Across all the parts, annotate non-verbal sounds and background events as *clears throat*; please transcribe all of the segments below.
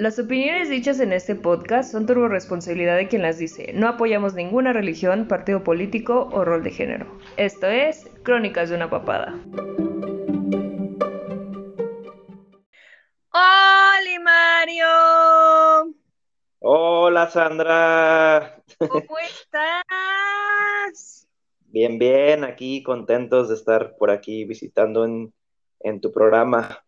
Las opiniones dichas en este podcast son turbo responsabilidad de quien las dice. No apoyamos ninguna religión, partido político o rol de género. Esto es Crónicas de una papada. ¡Hola, Mario! Hola, Sandra. ¿Cómo estás? Bien, bien, aquí contentos de estar por aquí visitando en, en tu programa.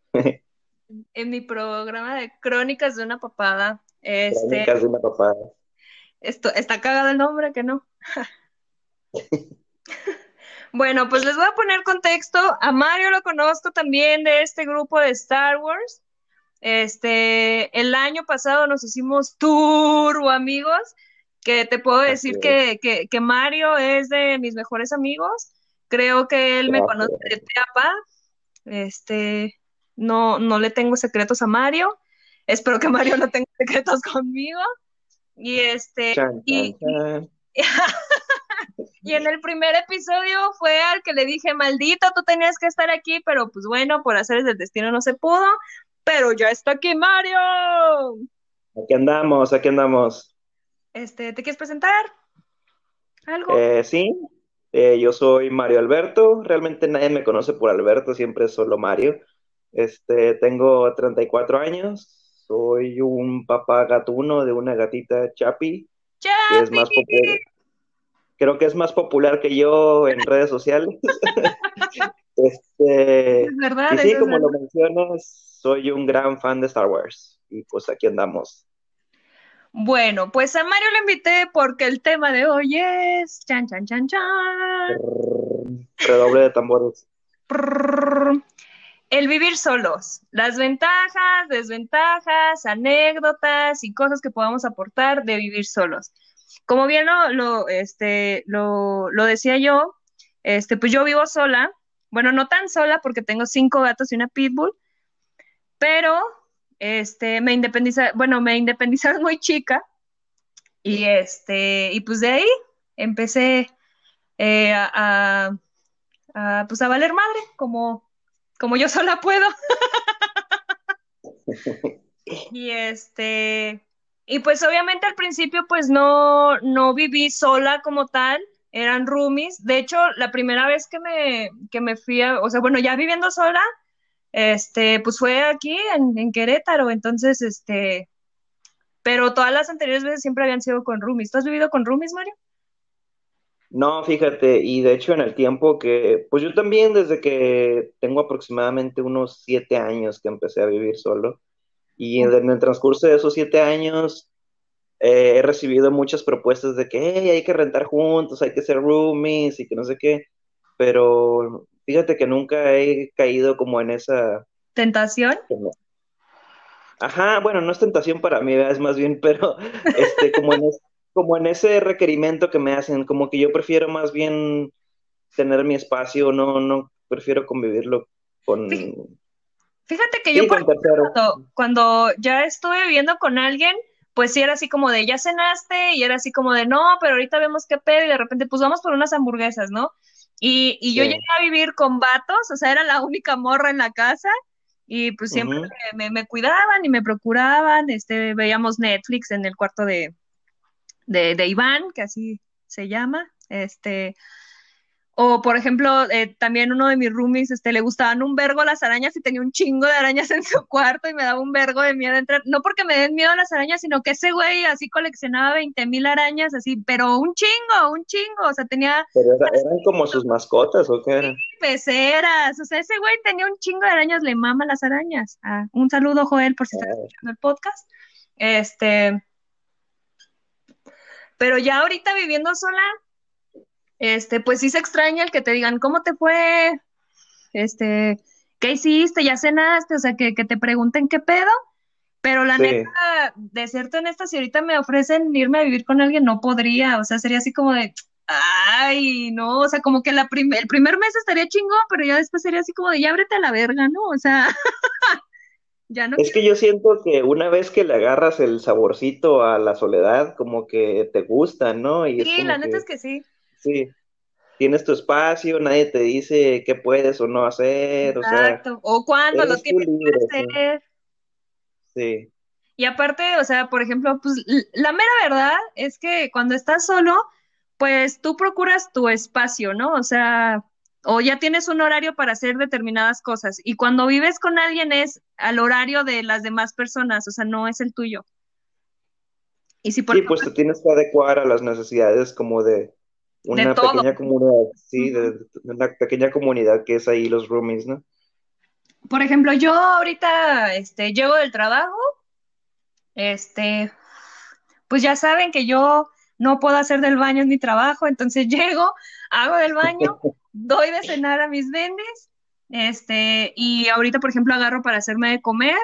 En mi programa de Crónicas de una papada. Este, Crónicas de una papada. Esto, está cagado el nombre, que no. *laughs* bueno, pues les voy a poner contexto. A Mario lo conozco también de este grupo de Star Wars. Este, el año pasado nos hicimos turbo amigos, que te puedo decir que, que, que, Mario es de mis mejores amigos. Creo que él me conoce de Teapa. Este, no, no le tengo secretos a Mario. Espero que Mario no tenga *laughs* secretos conmigo. Y este, y, *laughs* y, en el primer episodio fue al que le dije, maldito, tú tenías que estar aquí, pero pues bueno, por hacer el destino no se pudo. Pero ya está aquí Mario. Aquí andamos, aquí andamos. Este, ¿te quieres presentar? ¿Algo? Eh, sí, eh, yo soy Mario Alberto. Realmente nadie me conoce por Alberto, siempre es solo Mario. Este, tengo 34 años, soy un papá gatuno de una gatita Chapi, que es más popular. Creo que es más popular que yo en redes sociales. *laughs* este, es verdad, y sí, como lo mencionas, soy un gran fan de Star Wars y pues aquí andamos. Bueno, pues a Mario lo invité porque el tema de hoy es chan chan chan chan. Redoble de tambores el vivir solos, las ventajas, desventajas, anécdotas y cosas que podamos aportar de vivir solos. Como bien lo, este, lo, lo decía yo, este, pues yo vivo sola, bueno, no tan sola porque tengo cinco gatos y una pitbull, pero este, me independiza, bueno, me independizaron muy chica y este, y pues de ahí empecé eh, a, a, pues a valer madre, como como yo sola puedo. *laughs* y este, y pues obviamente al principio pues no, no viví sola como tal, eran roomies. De hecho, la primera vez que me, que me fui a, o sea, bueno, ya viviendo sola, este, pues fue aquí en, en Querétaro, entonces, este, pero todas las anteriores veces siempre habían sido con roomies. ¿Tú has vivido con roomies, Mario? No, fíjate, y de hecho en el tiempo que, pues yo también desde que tengo aproximadamente unos siete años que empecé a vivir solo, y en, el transcurso de esos siete años eh, he recibido muchas propuestas de que hay que rentar juntos, hay que ser roomies y que no sé qué, pero fíjate que nunca he caído como en esa... ¿Tentación? Ajá, bueno, no es tentación para mí, es más bien, pero este, como en, como en ese requerimiento que me hacen, como que yo prefiero más bien tener mi espacio, no, no, prefiero convivirlo con... Fíjate que yo cuando, cuando ya estuve viviendo con alguien, pues sí era así como de, ya cenaste, y era así como de, no, pero ahorita vemos qué pedo, y de repente, pues vamos por unas hamburguesas, ¿no? Y, y yo llegué a vivir con vatos, o sea, era la única morra en la casa, y pues siempre me, me, cuidaban y me procuraban, este, veíamos Netflix en el cuarto de, de, de Iván, que así se llama, este, o por ejemplo, eh, también uno de mis roomies, este, le gustaban un vergo las arañas y tenía un chingo de arañas *laughs* en su cuarto y me daba un vergo de miedo entrar, no porque me den miedo las arañas, sino que ese güey así coleccionaba 20 mil arañas, así, pero un chingo, un chingo, o sea, tenía... Pero eran como sus mascotas, ¿o qué eran? Peceras, o sea, ese güey tenía un chingo de arañas, le mama las arañas. Ah, un saludo, Joel, por si estás escuchando el podcast. Este, pero ya ahorita viviendo sola, este, pues sí se extraña el que te digan, ¿cómo te fue? Este, ¿qué hiciste? ¿Ya cenaste? O sea, que, te pregunten qué pedo. Pero la neta, de cierto honesta, si ahorita me ofrecen irme a vivir con alguien, no podría. O sea, sería así como de, ay, no, o sea, como que la el primer mes estaría chingón, pero ya después sería así como de, ya ábrete a la verga, ¿no? O sea, *laughs* es que yo siento que una vez que le agarras el saborcito a la soledad, como que te gusta, ¿no? Y sí, la neta es que sí. Sí. Tienes tu espacio, nadie te dice qué puedes o no hacer. Exacto. O, cuándo lo tienes que hacer. Sí. Y aparte, o sea, por ejemplo, pues la mera verdad es que cuando estás solo, pues tú procuras tu espacio, ¿no? O sea, o ya tienes un horario para hacer determinadas cosas. Y cuando vives con alguien es al horario de las demás personas, o sea, no es el tuyo. Y si por sí, pues te tienes que adecuar a las necesidades como de una pequeña comunidad, sí, de, una pequeña comunidad que es ahí los roomies, ¿no? Por ejemplo, yo ahorita este, llego del trabajo, este, pues ya saben que yo no puedo hacer del baño en mi trabajo, entonces *laughs* llego, hago del baño, doy de cenar a mis bendis, este, y ahorita, por ejemplo, agarro para hacerme de comer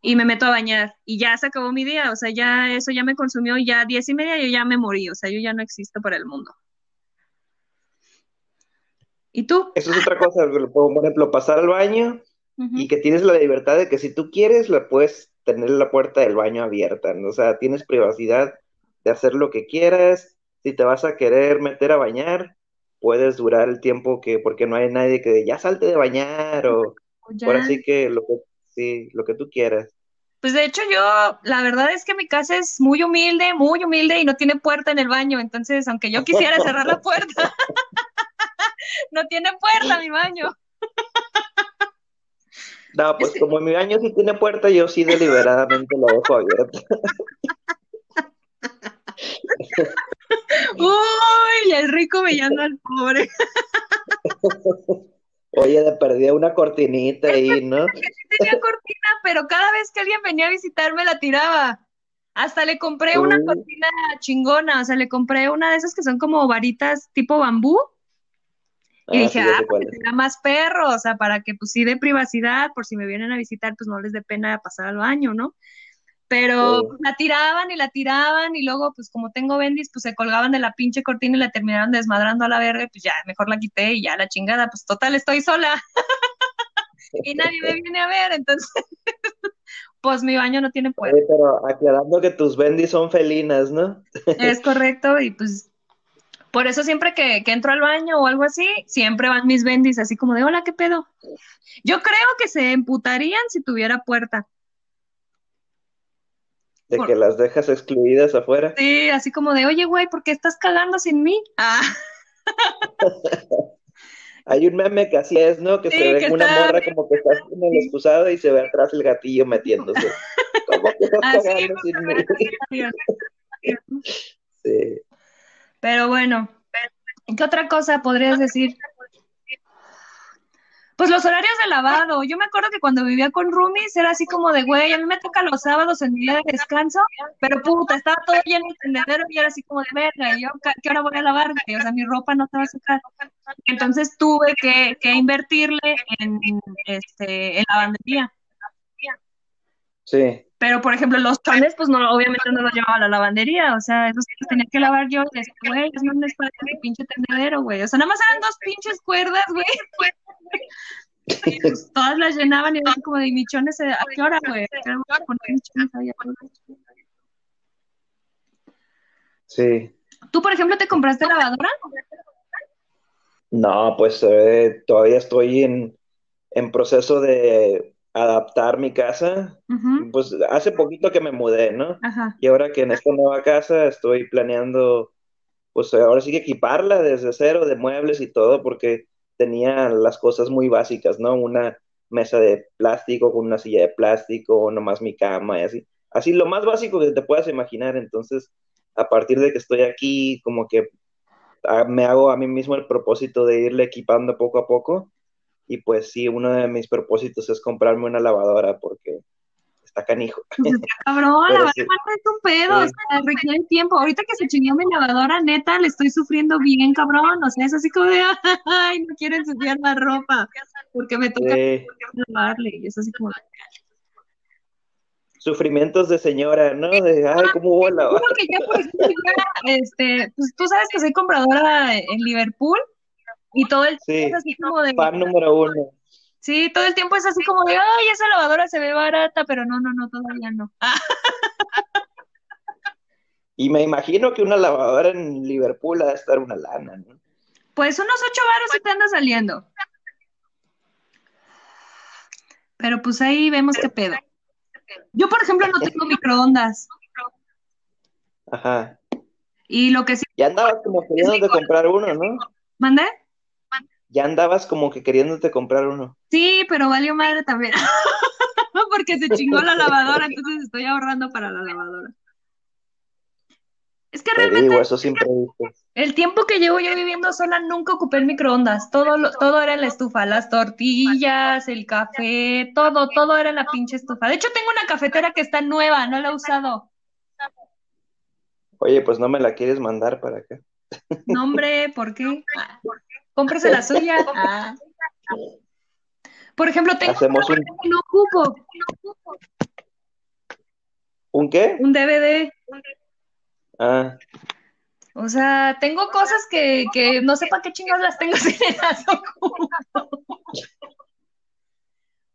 y me meto a bañar y ya se acabó mi día, o sea, ya eso ya me consumió y ya diez y media yo ya me morí, o sea, yo ya no existo para el mundo. ¿Y tú? Eso es otra cosa, por ejemplo, pasar al baño y que tienes la libertad de que si tú quieres, la puedes tener la puerta del baño abierta, ¿no? o sea, tienes privacidad de hacer lo que quieras, si te vas a querer meter a bañar, puedes durar el tiempo que, porque no hay nadie que ya salte de bañar o por así que lo que, sí, lo que tú quieras. Pues de hecho yo, la verdad es que mi casa es muy humilde, muy humilde y no tiene puerta en el baño, entonces aunque yo quisiera cerrar la puerta, *laughs* no tiene puerta mi baño. No, pues como mi baño sí tiene puerta, yo sí deliberadamente lo dejo abierto. *laughs* *laughs* Uy, el rico veían al pobre. *laughs* Oye, le perdí una cortinita ahí, ¿no? Sí tenía cortina, pero cada vez que alguien venía a visitarme la tiraba. Hasta le compré una cortina chingona, o sea, le compré una de esas que son como varitas tipo bambú. Y ah, dije, ah, porque tenga más perros, o sea, para que pues sí de privacidad, por si me vienen a visitar, pues no les dé pena pasar al baño, ¿no? Pero pues, la tiraban y la tiraban y luego pues como tengo bendis pues se colgaban de la pinche cortina y la terminaron desmadrando a la verga pues ya mejor la quité y ya la chingada pues total estoy sola *laughs* y nadie me viene a ver entonces *laughs* pues mi baño no tiene puerta. pero aclarando que tus bendis son felinas, ¿no? es correcto y pues por eso siempre que, que, entro al baño o algo así, siempre van mis bendis así como de, hola, ¿qué pedo? Yo creo que se emputarían si tuviera puerta. De que las dejas excluidas afuera. Sí, así como de, oye, güey, ¿por qué estás cagando sin mí? Ah. *laughs* Hay un meme que así es, ¿no? Que se ve una morra como que está en el excusado y se ve atrás el gatillo metiéndose. *laughs* ¿Cómo que estás cagando sin mí? sí. Pero bueno, ¿qué otra cosa podrías decir? Pues los horarios de lavado. Yo me acuerdo que cuando vivía con roomies era así como de, güey, a mí me toca los sábados en mi día de descanso, pero puta, estaba todo lleno de tendedero y era así como de verga, yo, ¿qué hora voy a lavar? O sea, mi ropa no estaba va a Entonces tuve que, que invertirle en, este, en lavandería. Sí. Pero, por ejemplo, los chones, pues no, obviamente no los llevaba a la lavandería, o sea, esos los tenía que lavar yo, y decía, güey, es un espacio de pinche tendedero, güey. O sea, nada más eran dos pinches cuerdas, güey. Pues, todas las llenaban y eran como de michones, ¿a qué hora, güey? Sí. ¿Tú, por ejemplo, te compraste lavadora? No, pues eh, todavía estoy en, en proceso de adaptar mi casa. Pues hace poquito que me mudé, ¿no? Y ahora que en esta nueva casa estoy planeando, pues ahora sí que equiparla desde cero, de muebles y todo, porque tenía las cosas muy básicas, ¿no? Una mesa de plástico con una silla de plástico, nomás mi cama y así. Así lo más básico que te puedas imaginar. Entonces, a partir de que estoy aquí, como que ah, me hago a mí mismo el propósito de irle equipando poco a poco. Y pues sí, uno de mis propósitos es comprarme una lavadora porque está canijo. *laughs* Pues cabrón, la verdad es un pedo, o sea, requiere tiempo. Ahorita que se chingó mi lavadora, neta, le estoy sufriendo bien, cabrón. O sea, es así como de, *laughs* ay, no quiero ensuciar la ropa, porque me toca lavarle, y es así como sufrimientos de señora, ¿no? De, ay, cómo. Que ya, por ejemplo, este, pues tú sabes que soy compradora en Liverpool y todo el tiempo es así como de... Número uno. Sí, todo el tiempo es así como de, ay, esa lavadora se ve barata, pero no, no, no, todavía no. y me imagino que una lavadora en Liverpool ha de estar una lana, ¿no? Pues unos ocho varos se te anda saliendo. Pero pues ahí vemos qué pedo. Yo, por ejemplo, no tengo microondas. Ajá. Y lo que sí. Ya andabas como queriéndote comprar uno, ¿no? ¿Mandé? Ya andabas como que queriéndote comprar uno. Sí, pero valió madre también. *laughs* Porque se chingó la lavadora, *laughs* entonces estoy ahorrando para la lavadora. Es que realmente. eso siempre El tiempo que llevo yo viviendo sola nunca ocupé el microondas. Todo, todo era en la estufa. Las tortillas, el café, todo, todo era en la pinche estufa. De hecho, tengo una cafetera que está nueva, no la he usado. Oye, pues no me la quieres mandar para acá. No, hombre, *laughs* ¿por qué? Cómprese la suya. *laughs* Ah. Por ejemplo, tengo Hacemos un... que no ocupo. ¿Un qué? Un DVD. Ah. O sea, tengo cosas que, que no sé para qué chingados las tengo *laughs* si las ocupo.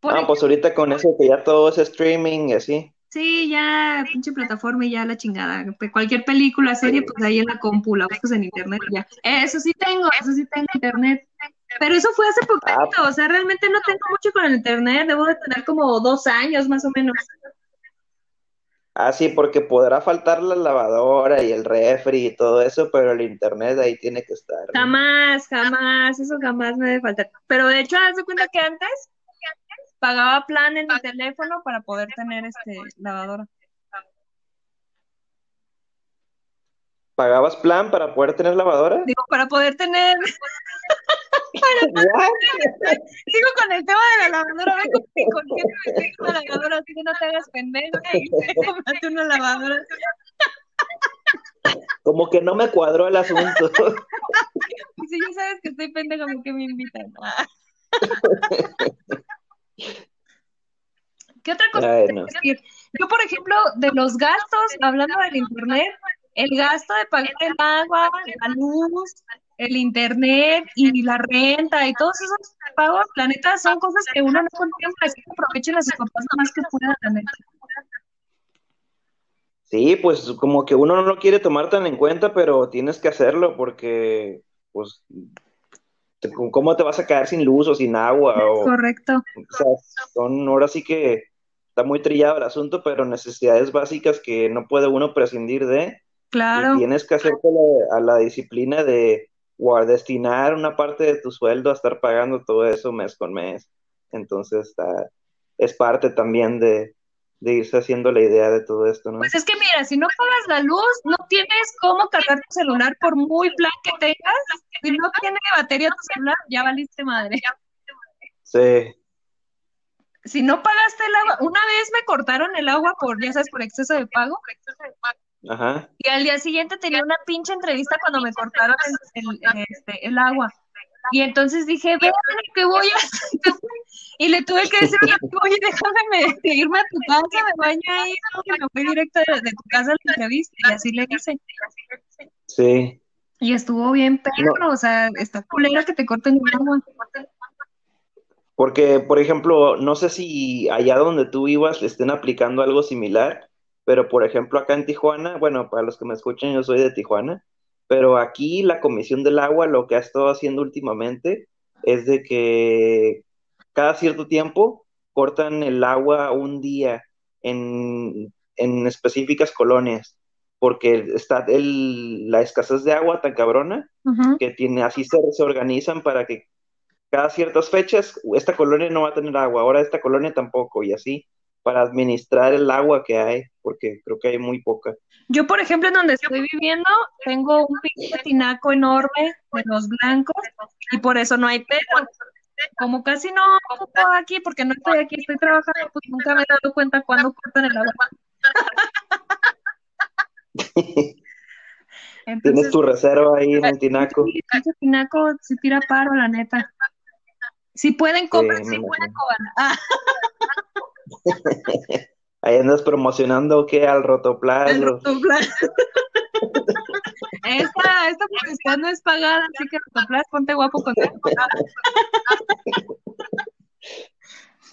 Ah, pues ahorita con eso que ya todo es streaming y así. Sí, ya, pinche plataforma y ya la chingada. Cualquier película, serie, pues ahí en la compu, la buscas en internet y ya. Eso sí tengo, eso sí tengo internet. Pero eso fue hace poquito, o sea, realmente no tengo mucho con el internet, debo de tener como dos años más o menos. Ah, sí, porque podrá faltar la lavadora y el refri y todo eso, pero el internet ahí tiene que estar. Jamás, jamás, eso jamás me debe faltar. Pero de hecho, haz de cuenta que antes pagaba plan en mi teléfono para poder tener este lavadora. ¿Pagabas plan para poder tener lavadora? Digo, para poder tener. Sigo con el tema de la lavadora. Ven con qué me la lavadora, así que no te hagas pendeja y *laughs* cómprate una lavadora. Como que no me cuadró el asunto. *laughs* Si ya sabes que estoy pendeja, ¿por qué me invitan? *laughs* ¿Qué otra cosa? Yo, por ejemplo, de los gastos, hablando del internet, el gasto de pagar el agua, la luz, el internet y la renta y todos esos pagos, la neta, son cosas que uno no contempla, así que aprovechen a sus papás lo más que puedan, la neta. Sí, pues como que uno no lo quiere tomar tan en cuenta, pero tienes que hacerlo porque, pues, ¿cómo te vas a quedar sin luz o sin agua? O, Correcto. O sea, son ahora sí que está muy trillado el asunto, pero necesidades básicas que no puede uno prescindir de. Claro. Y tienes que hacerte a la disciplina de o destinar una parte de tu sueldo a estar pagando todo eso mes con mes. Entonces, está, es parte también de, de irse haciendo la idea de todo esto, ¿no? Pues es que mira, si no pagas la luz, no tienes cómo cargar tu celular por muy plan que tengas. Si no tiene batería tu celular, ya valiste madre. Sí. Si no pagaste el agua, una vez me cortaron el agua por, ya sabes, por exceso de pago. Ajá. Y al día siguiente tenía una pinche entrevista cuando me cortaron el, el, este, el agua. Y entonces dije, ven, que voy a Y le tuve que decir, oye, déjame irme a tu casa, me baño ahí, y me fui directo de, tu casa a la entrevista. Y así le hice. Sí. Y estuvo bien perro, o sea, está culera que te corten agua. Porque, por ejemplo, no sé si allá donde tú ibas le estén aplicando algo similar, pero por ejemplo acá en Tijuana, bueno, para los que me escuchan, yo soy de Tijuana, pero aquí la Comisión del Agua lo que ha estado haciendo últimamente es de que cada cierto tiempo cortan el agua un día en, específicas colonias, porque está el, la escasez de agua tan cabrona que tiene, así se, se organizan para que cada ciertas fechas esta colonia no va a tener agua, ahora esta colonia tampoco, y así para administrar el agua que hay, porque creo que hay muy poca. Yo, por ejemplo, en donde estoy viviendo, tengo un pinche tinaco enorme de los blancos y por eso no hay pedo. Como casi no estoy aquí, porque no estoy aquí, estoy trabajando, pues nunca me he dado cuenta cuando cortan el agua. *laughs* Tienes tu reserva ahí en el tinaco. Sí, ese tinaco se tira paro, la neta. Si pueden, comprar, si pueden, cobrar. *laughs* *laughs* Ahí andas promocionando que al rotoplas. El rotoplas. *laughs* esta, esta no es pagada, así que rotoplas, ponte guapo con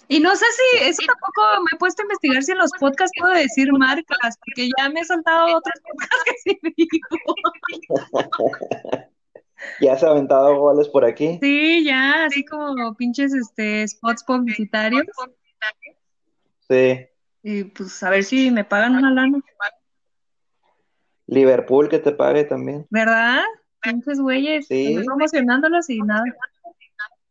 Y no sé si, eso tampoco me he puesto a investigar si en los podcasts puedo decir marcas, porque ya me he saltado otros podcasts que sí digo. *laughs* ¿Ya has aventado goles por aquí? Sí, ya, así como pinches este spots publicitarios. Sí. Y pues a ver si me pagan una lana. Liverpool que te pague también. ¿Verdad? Pinches güeyes, sí. promocionándolos y nada.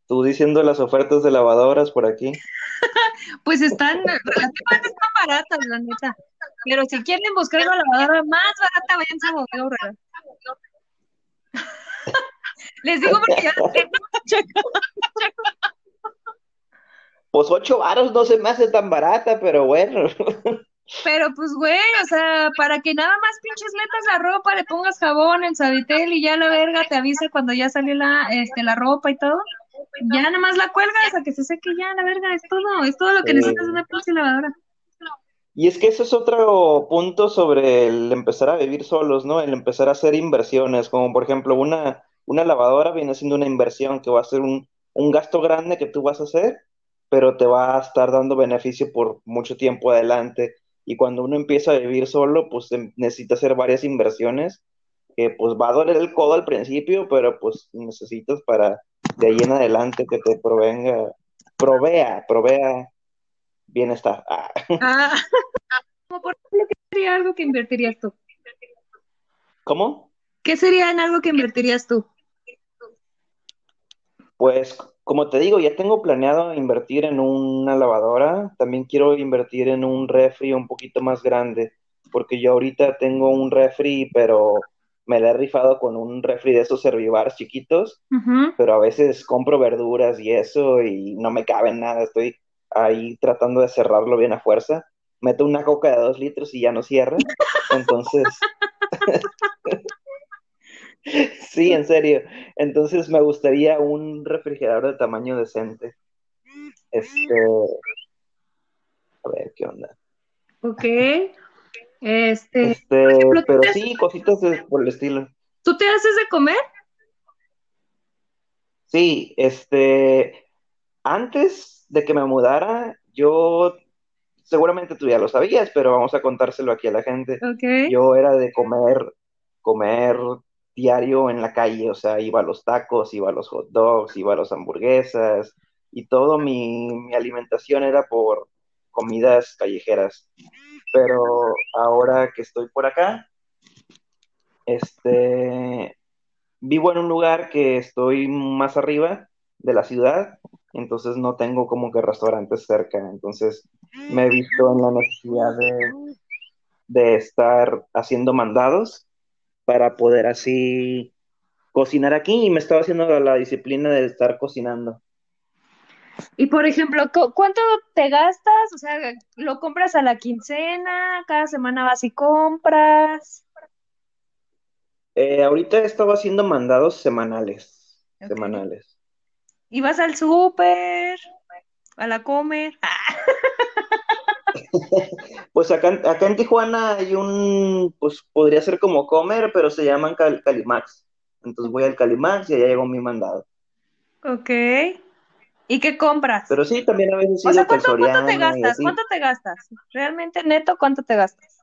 Tú diciendo las ofertas de lavadoras por aquí. *laughs* pues están *laughs* relativamente están baratas, la neta. Pero si quieren buscar una lavadora más barata, vayan a Bodega *laughs* Les digo porque ya Pues ocho varos no se me hace tan barata, pero bueno. *laughs* Pero pues, güey, o sea, para que nada más pinches letas la ropa, le pongas jabón, el sabitel y ya la verga te avisa cuando ya salió la, este, la ropa y todo. Ya nada más la cuelgas a que se seque ya la verga, es todo, es todo lo que necesitas una pinche lavadora. Y es que ese es otro punto sobre el empezar a vivir solos, ¿no? El empezar a hacer inversiones, como por ejemplo una, una lavadora viene siendo una inversión que va a ser un, un gasto grande que tú vas a hacer, pero te va a estar dando beneficio por mucho tiempo adelante. Y cuando uno empieza a vivir solo, pues em, necesita hacer varias inversiones, que pues va a doler el codo al principio, pero pues necesitas para de ahí en adelante que te provenga, provea, provea bienestar. Ah. *laughs* Ah. *laughs* por ejemplo, ¿qué sería algo que invertirías tú? ¿Cómo? ¿Qué sería en algo que invertirías tú? Pues, como te digo, ya tengo planeado invertir en una lavadora. También quiero invertir en un refri un poquito más grande, porque yo ahorita tengo un refri, pero me la he rifado con un refri de esos servibars chiquitos, pero a veces compro verduras y eso y no me cabe nada. Estoy ahí tratando de cerrarlo bien a fuerza. Meto una coca de dos litros y ya no cierra. *laughs* Entonces, *laughs* *laughs* sí, en serio. Entonces me gustaría un refrigerador de tamaño decente. Este, a ver, ¿qué onda? Ok. Este, este pero sí, cositas por el estilo. ¿Tú te haces de comer? Sí, este, antes de que me mudara, yo seguramente tú ya lo sabías, pero vamos a contárselo aquí a la gente. Yo era de comer, comer diario en la calle, o sea, iba a los tacos, iba a los hot dogs, iba a las hamburguesas, y todo mi, mi alimentación era por comidas callejeras. Pero ahora que estoy por acá, este, vivo en un lugar que estoy más arriba de la ciudad entonces no tengo como que restaurantes cerca, entonces me he visto en la necesidad de, de estar haciendo mandados para poder así cocinar aquí y me estaba haciendo la, disciplina de estar cocinando. Y por ejemplo, ¿cuánto te gastas? O sea, ¿lo compras a la quincena? ¿Cada semana vas y compras? Eh, ahorita he estado haciendo mandados semanales. Semanales. Y vas al súper, a la comer. *laughs* *laughs* pues acá, acá en Tijuana hay un, pues podría ser como comer, pero se llaman Calimax. Entonces voy al Calimax y allá llegó mi mandado. Ok. ¿Y qué compras? Pero sí, también a veces sí. O sea, ¿cuánto, ¿cuánto te gastas? ¿Cuánto te gastas? Realmente neto, ¿cuánto te gastas?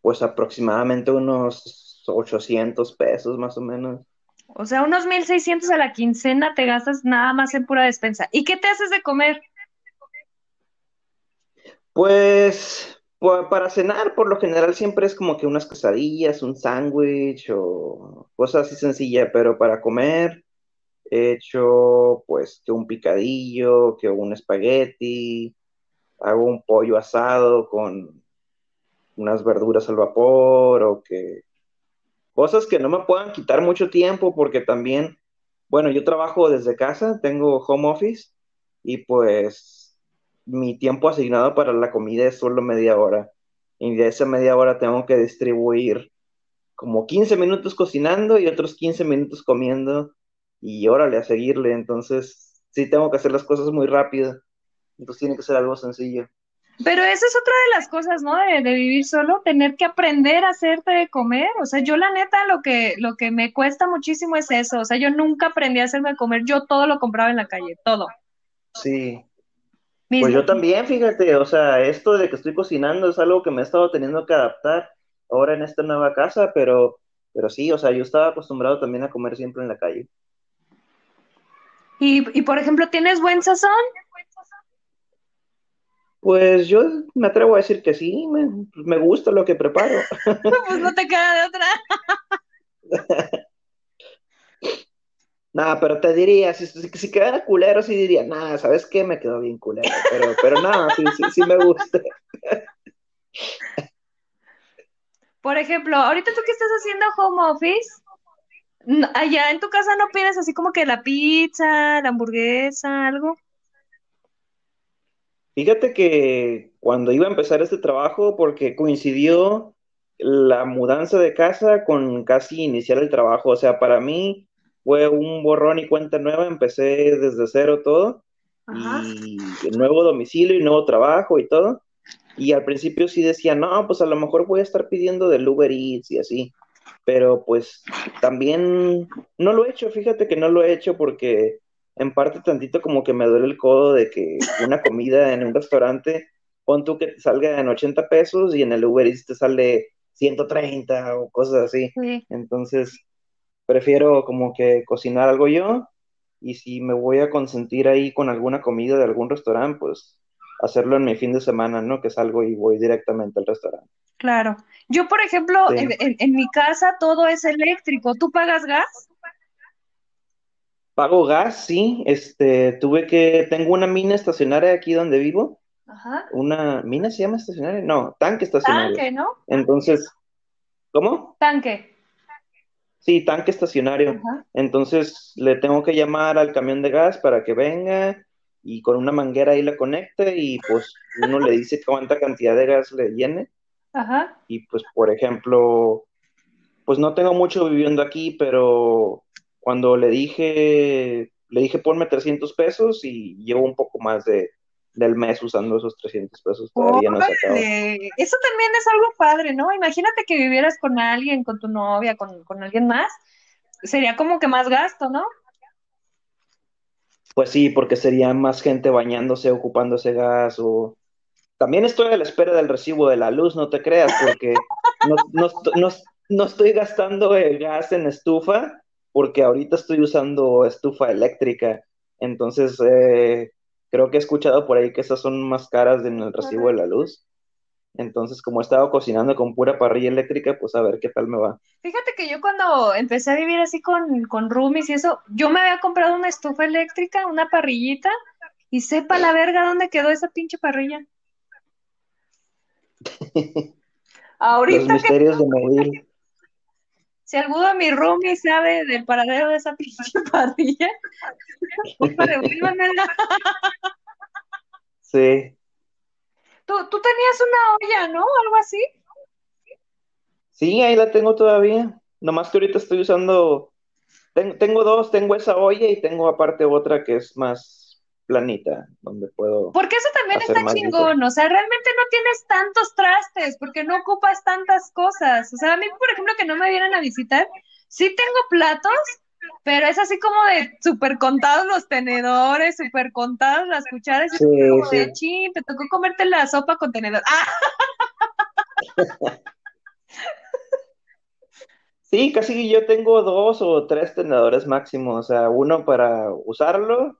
Pues aproximadamente unos 800 pesos más o menos. O sea, unos 1600 a la quincena te gastas nada más en pura despensa. ¿Y qué te haces de comer? Pues para cenar, por lo general siempre es como que unas quesadillas, un sándwich o cosas así sencillas, pero para comer he hecho pues que un picadillo, que un espagueti, hago un pollo asado con unas verduras al vapor o que cosas que no me puedan quitar mucho tiempo porque también, bueno, yo trabajo desde casa, tengo home office y pues mi tiempo asignado para la comida es solo media hora. Y de esa media hora tengo que distribuir como 15 minutos cocinando y otros 15 minutos comiendo y órale a seguirle. Entonces, sí tengo que hacer las cosas muy rápido. Entonces tiene que ser algo sencillo. Pero esa es otra de las cosas, ¿no? De, vivir solo, tener que aprender a hacerte de comer. O sea, yo la neta lo que, lo que me cuesta muchísimo es eso. O sea, yo nunca aprendí a hacerme de comer. Yo todo lo compraba en la calle, todo. Sí. Pues yo también, fíjate, o sea, esto de que estoy cocinando es algo que me he estado teniendo que adaptar ahora en esta nueva casa, pero, pero sí, o sea, yo estaba acostumbrado también a comer siempre en la calle. Y, y por ejemplo, ¿tienes buen sazón? Pues yo me atrevo a decir que sí, me, gusta lo que preparo. *laughs* pues no te queda de otra. *laughs* Nada, pero te diría, si, si, quedara culero, sí diría, nada, ¿sabes qué? Me quedó bien culero. Pero, pero nada, sí, sí, sí me gusta. Por ejemplo, ahorita tú que estás haciendo home office, allá en tu casa no pides así como que la pizza, la hamburguesa, algo. Fíjate que cuando iba a empezar este trabajo, porque coincidió la mudanza de casa con casi iniciar el trabajo, o sea, para mí fue un borrón y cuenta nueva, empecé desde cero todo, y nuevo domicilio y nuevo trabajo y todo. Y al principio sí decía, no, pues a lo mejor voy a estar pidiendo del Uber Eats y así. Pero pues también no lo he hecho, fíjate que no lo he hecho porque en parte tantito como que me duele el codo de que una comida en un restaurante, pon tú que te salga en 80 pesos y en el Uber Eats te sale 130 o cosas así. Entonces, prefiero como que cocinar algo yo y si me voy a consentir ahí con alguna comida de algún restaurante, pues hacerlo en mi fin de semana, ¿no? Que salgo y voy directamente al restaurante. Claro. Yo, por ejemplo, en, mi casa todo es eléctrico. ¿Tú pagas gas? Pago gas, sí. Este, tuve que, tengo una mina estacionaria aquí donde vivo. Ajá. Una mina se llama estacionaria, no, tanque estacionario. Tanque, ¿no? Entonces, ¿cómo? Tanque. Sí, tanque estacionario. Entonces le tengo que llamar al camión de gas para que venga y con una manguera ahí la conecte y pues uno le dice cuánta cantidad de gas le llene. Ajá. Y pues, por ejemplo, pues no tengo mucho viviendo aquí, pero cuando le dije, le dije ponme 300 pesos y llevo un poco más de, del mes usando esos 300 pesos. Todavía no Eso también es algo padre, ¿no? Imagínate que vivieras con alguien, con tu novia, con, con alguien más. Sería como que más gasto, ¿no? Pues sí, porque sería más gente bañándose, ocupando ese gas o... También estoy a la espera del recibo de la luz, no te creas, porque *laughs* no, estoy gastando el gas en estufa, porque ahorita estoy usando estufa eléctrica. Entonces, eh, creo que he escuchado por ahí que esas son más caras en el recibo de la luz. Entonces, como he estado cocinando con pura parrilla eléctrica, pues a ver qué tal me va. Fíjate que yo cuando empecé a vivir así con, con roomies y eso, yo me había comprado una estufa eléctrica, una parrillita, y sepa la verga dónde quedó esa pinche parrilla. *laughs* Ahorita Los misterios de móvil. Si alguno de mis roomies sabe del paradero de esa pinche parrilla, devuélvanmela. Sí. Tú, tú tenías una olla, ¿no? Algo así. Sí, ahí la tengo todavía. Nomás que ahorita estoy usando. tengo dos, tengo esa olla y tengo aparte otra que es más planita, donde puedo. Porque eso también está chingón, o sea, realmente no tienes tantos trastes, porque no ocupas tantas cosas. O sea, a mí, por ejemplo, que no me vienen a visitar, sí tengo platos, pero es así como de súper contados los tenedores, súper contados las cucharas. Sí, como de chin, te tocó comerte la sopa con tenedor. *laughs* Sí, casi yo tengo dos o tres tenedores máximo, o sea, uno para usarlo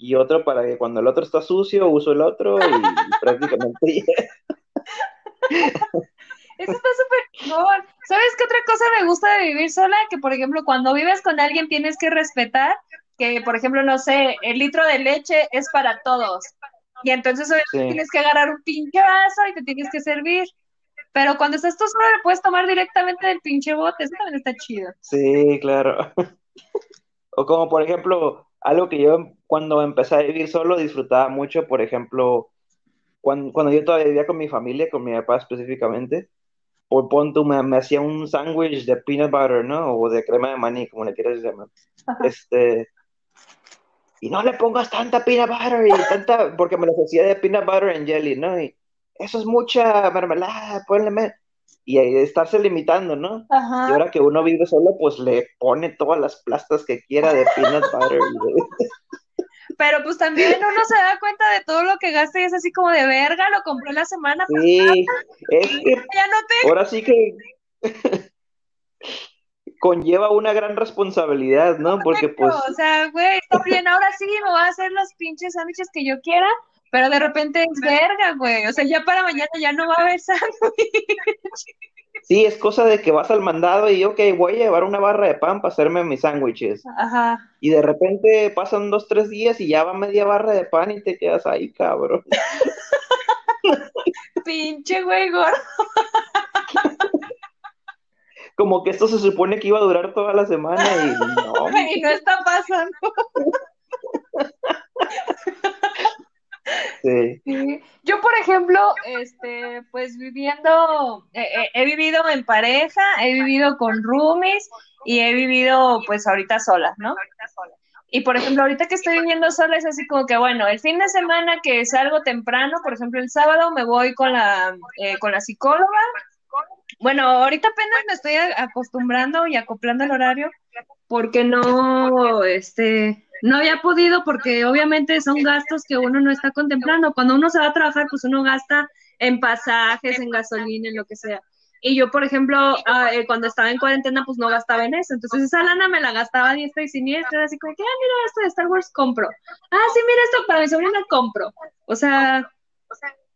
y otro para que cuando el otro está sucio uso el otro y, *laughs* prácticamente Eso está súper chingón. ¿Sabes qué otra cosa me gusta de vivir sola? Que, por ejemplo, cuando vives con alguien tienes que respetar que, por ejemplo, no sé, el litro de leche es para todos. Y entonces tienes que agarrar un pinche vaso y te tienes que servir. Pero cuando estás tú solo le puedes tomar directamente del pinche bote. Eso también está chido. Sí, claro. *laughs* o como, por ejemplo, algo que yo cuando empecé a vivir solo disfrutaba mucho, por ejemplo, cuando, cuando yo todavía vivía con mi familia, con mi papá específicamente, por punto me, hacía un sándwich de peanut butter, ¿no? O de crema de maní, como le quieras llamar. Este, y no le pongas tanta peanut butter y tanta, porque me lo hacía de peanut butter and jelly, ¿no? Y eso es mucha mermelada, ponle y estarse limitando, ¿no? Y ahora que uno vive solo, pues le pone todas las plastas que quiera de peanut butter. *laughs* pero pues también uno se da cuenta de todo lo que gasta y es así como de verga, lo compré la semana sí, Es que *laughs* ya no te... Ahora sí que *laughs* conlleva una gran responsabilidad, ¿no? Porque pues... O sea, güey, está bien, ahora sí me voy a hacer los pinches sándwiches que yo quiera, pero de repente es verga, güey. O sea, ya para mañana ya no va a haber sándwich. Sí, es cosa de que vas al mandado y, ok, voy a llevar una barra de pan para hacerme mis sándwiches. Ajá. Y de repente pasan dos, tres días y ya va media barra de pan y te quedas ahí, cabrón. *laughs* Pinche güey gordo. *laughs* Como que esto se supone que iba a durar toda la semana y no. *laughs* y no está pasando. Sí. Yo, por ejemplo, este, pues viviendo, eh, eh, he vivido en pareja, he vivido con roomies y he vivido, pues, ahorita sola, ¿no? Y por ejemplo, ahorita que estoy viviendo sola es así como que, bueno, el fin de semana que salgo temprano, por ejemplo, el sábado me voy con la, eh, con la psicóloga. Bueno, ahorita apenas me estoy acostumbrando y acoplando el horario porque no, este, no había podido porque obviamente son gastos que uno no está contemplando. Cuando uno se va a trabajar, pues uno gasta en pasajes, en gasolina, en lo que sea. Y yo, por ejemplo, ah, eh, cuando estaba en cuarentena, pues no gastaba en eso. Entonces esa lana me la gastaba diestra y siniestra, así como que, ah, mira, esto de Star Wars compro. Ah, sí, mira, esto para mi sobrina compro. O sea,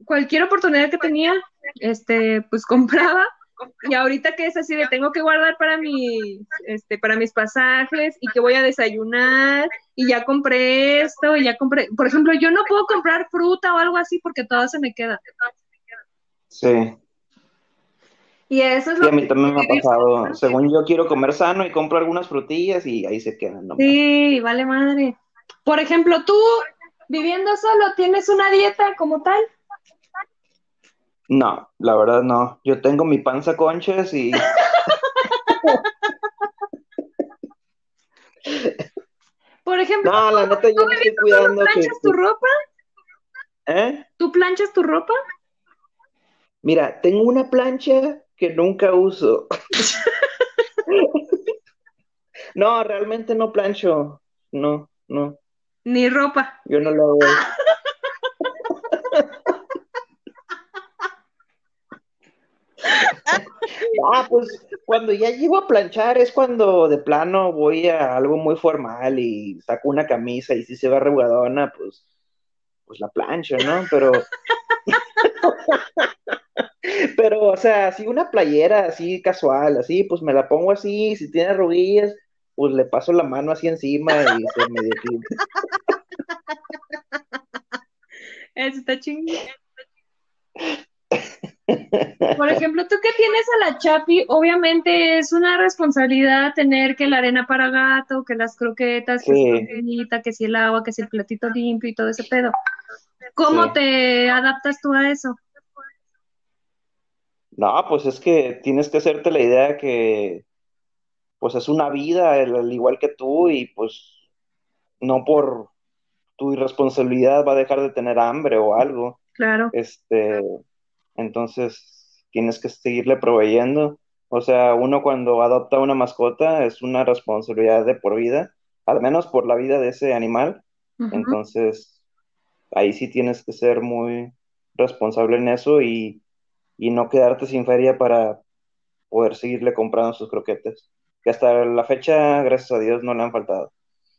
cualquier oportunidad que tenía, este, pues *laughs* compraba y ahorita que es así de tengo que guardar para mis, este, para mis pasajes y que voy a desayunar y ya compré esto y ya compré, por ejemplo, yo no puedo comprar fruta o algo así porque todo se me queda. Sí. Y eso es lo a mí también me ha pasado. Según yo quiero comer sano y compro algunas frutillas y ahí se quedan. Sí, vale madre. Por ejemplo, tú viviendo solo, ¿tienes una dieta como tal? No, la verdad no. Yo tengo mi panza conches y. Por ejemplo, no, la neta yo me estoy cuidando. ¿Tú planchas tu ropa? ¿Eh? ¿Tú planchas tu ropa? Mira, tengo una plancha que nunca uso. *laughs* no, realmente no plancho. No, no. Ni ropa. Yo no lo hago. *laughs* *laughs* Ah, pues cuando ya llego a planchar es cuando de plano voy a algo muy formal y saco una camisa y si se ve arrugadona, pues, pues la plancho, ¿no? Pero, *laughs* pero, o sea, si una playera así casual, así, pues me la pongo así, si tiene arruguillas, pues le paso la mano así encima y se me quita. *laughs* Eso está chingón. Por ejemplo, tú que tienes a la Chapi, obviamente es una responsabilidad tener que la arena para gato, que las croquetas, que si que si el agua, que si el platito limpio y todo ese pedo. ¿Cómo te adaptas tú a eso? No, pues es que tienes que hacerte la idea que pues es una vida al igual que tú y pues no por tu irresponsabilidad va a dejar de tener hambre o algo. Claro. Este, entonces tienes que seguirle proveyendo. O sea, uno cuando adopta una mascota es una responsabilidad de por vida, al menos por la vida de ese animal. Entonces, ahí sí tienes que ser muy responsable en eso y, y no quedarte sin feria para poder seguirle comprando sus croquetes. Que hasta la fecha, gracias a Dios, no le han faltado.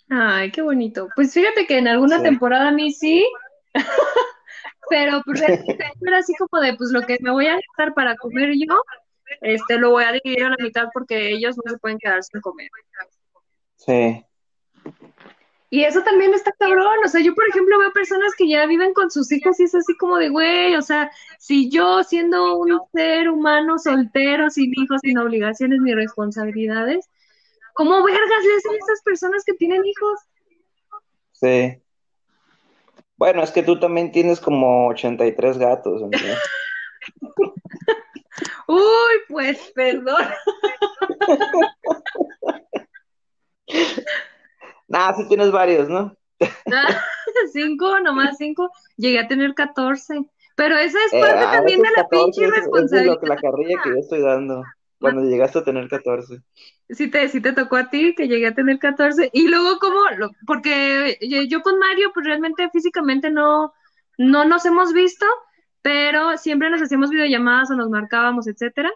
Ay, qué bonito. Pues fíjate que en alguna temporada a mí sí. *laughs* pero pues era así como de, pues lo que me voy a gastar para comer yo, este, lo voy a dividir a la mitad porque ellos no se pueden quedar sin comer. Sí. Y eso también está cabrón, o sea, yo por ejemplo veo personas que ya viven con sus hijos y es así como de, güey, o sea, si yo siendo un ser humano soltero, sin hijos, sin obligaciones ni responsabilidades, ¿cómo vergas le hacen a esas personas que tienen hijos? Sí. Bueno, es que tú también tienes como 83 gatos. *laughs* Uy, pues perdón. *laughs* Nah, sí tienes varios, ¿no? Ah, *laughs* cinco, nomás cinco. Llegué a tener 14. Pero eso es parte eh, también de la pinche responsabilidad. Es lo que la carrilla que yo estoy dando cuando llegaste a tener 14. Sí te, sí te tocó a ti, que llegué a tener 14. Y luego, ¿cómo? Porque yo con Mario, pues realmente físicamente no, no nos hemos visto, pero siempre nos hacíamos videollamadas o nos marcábamos, etcétera.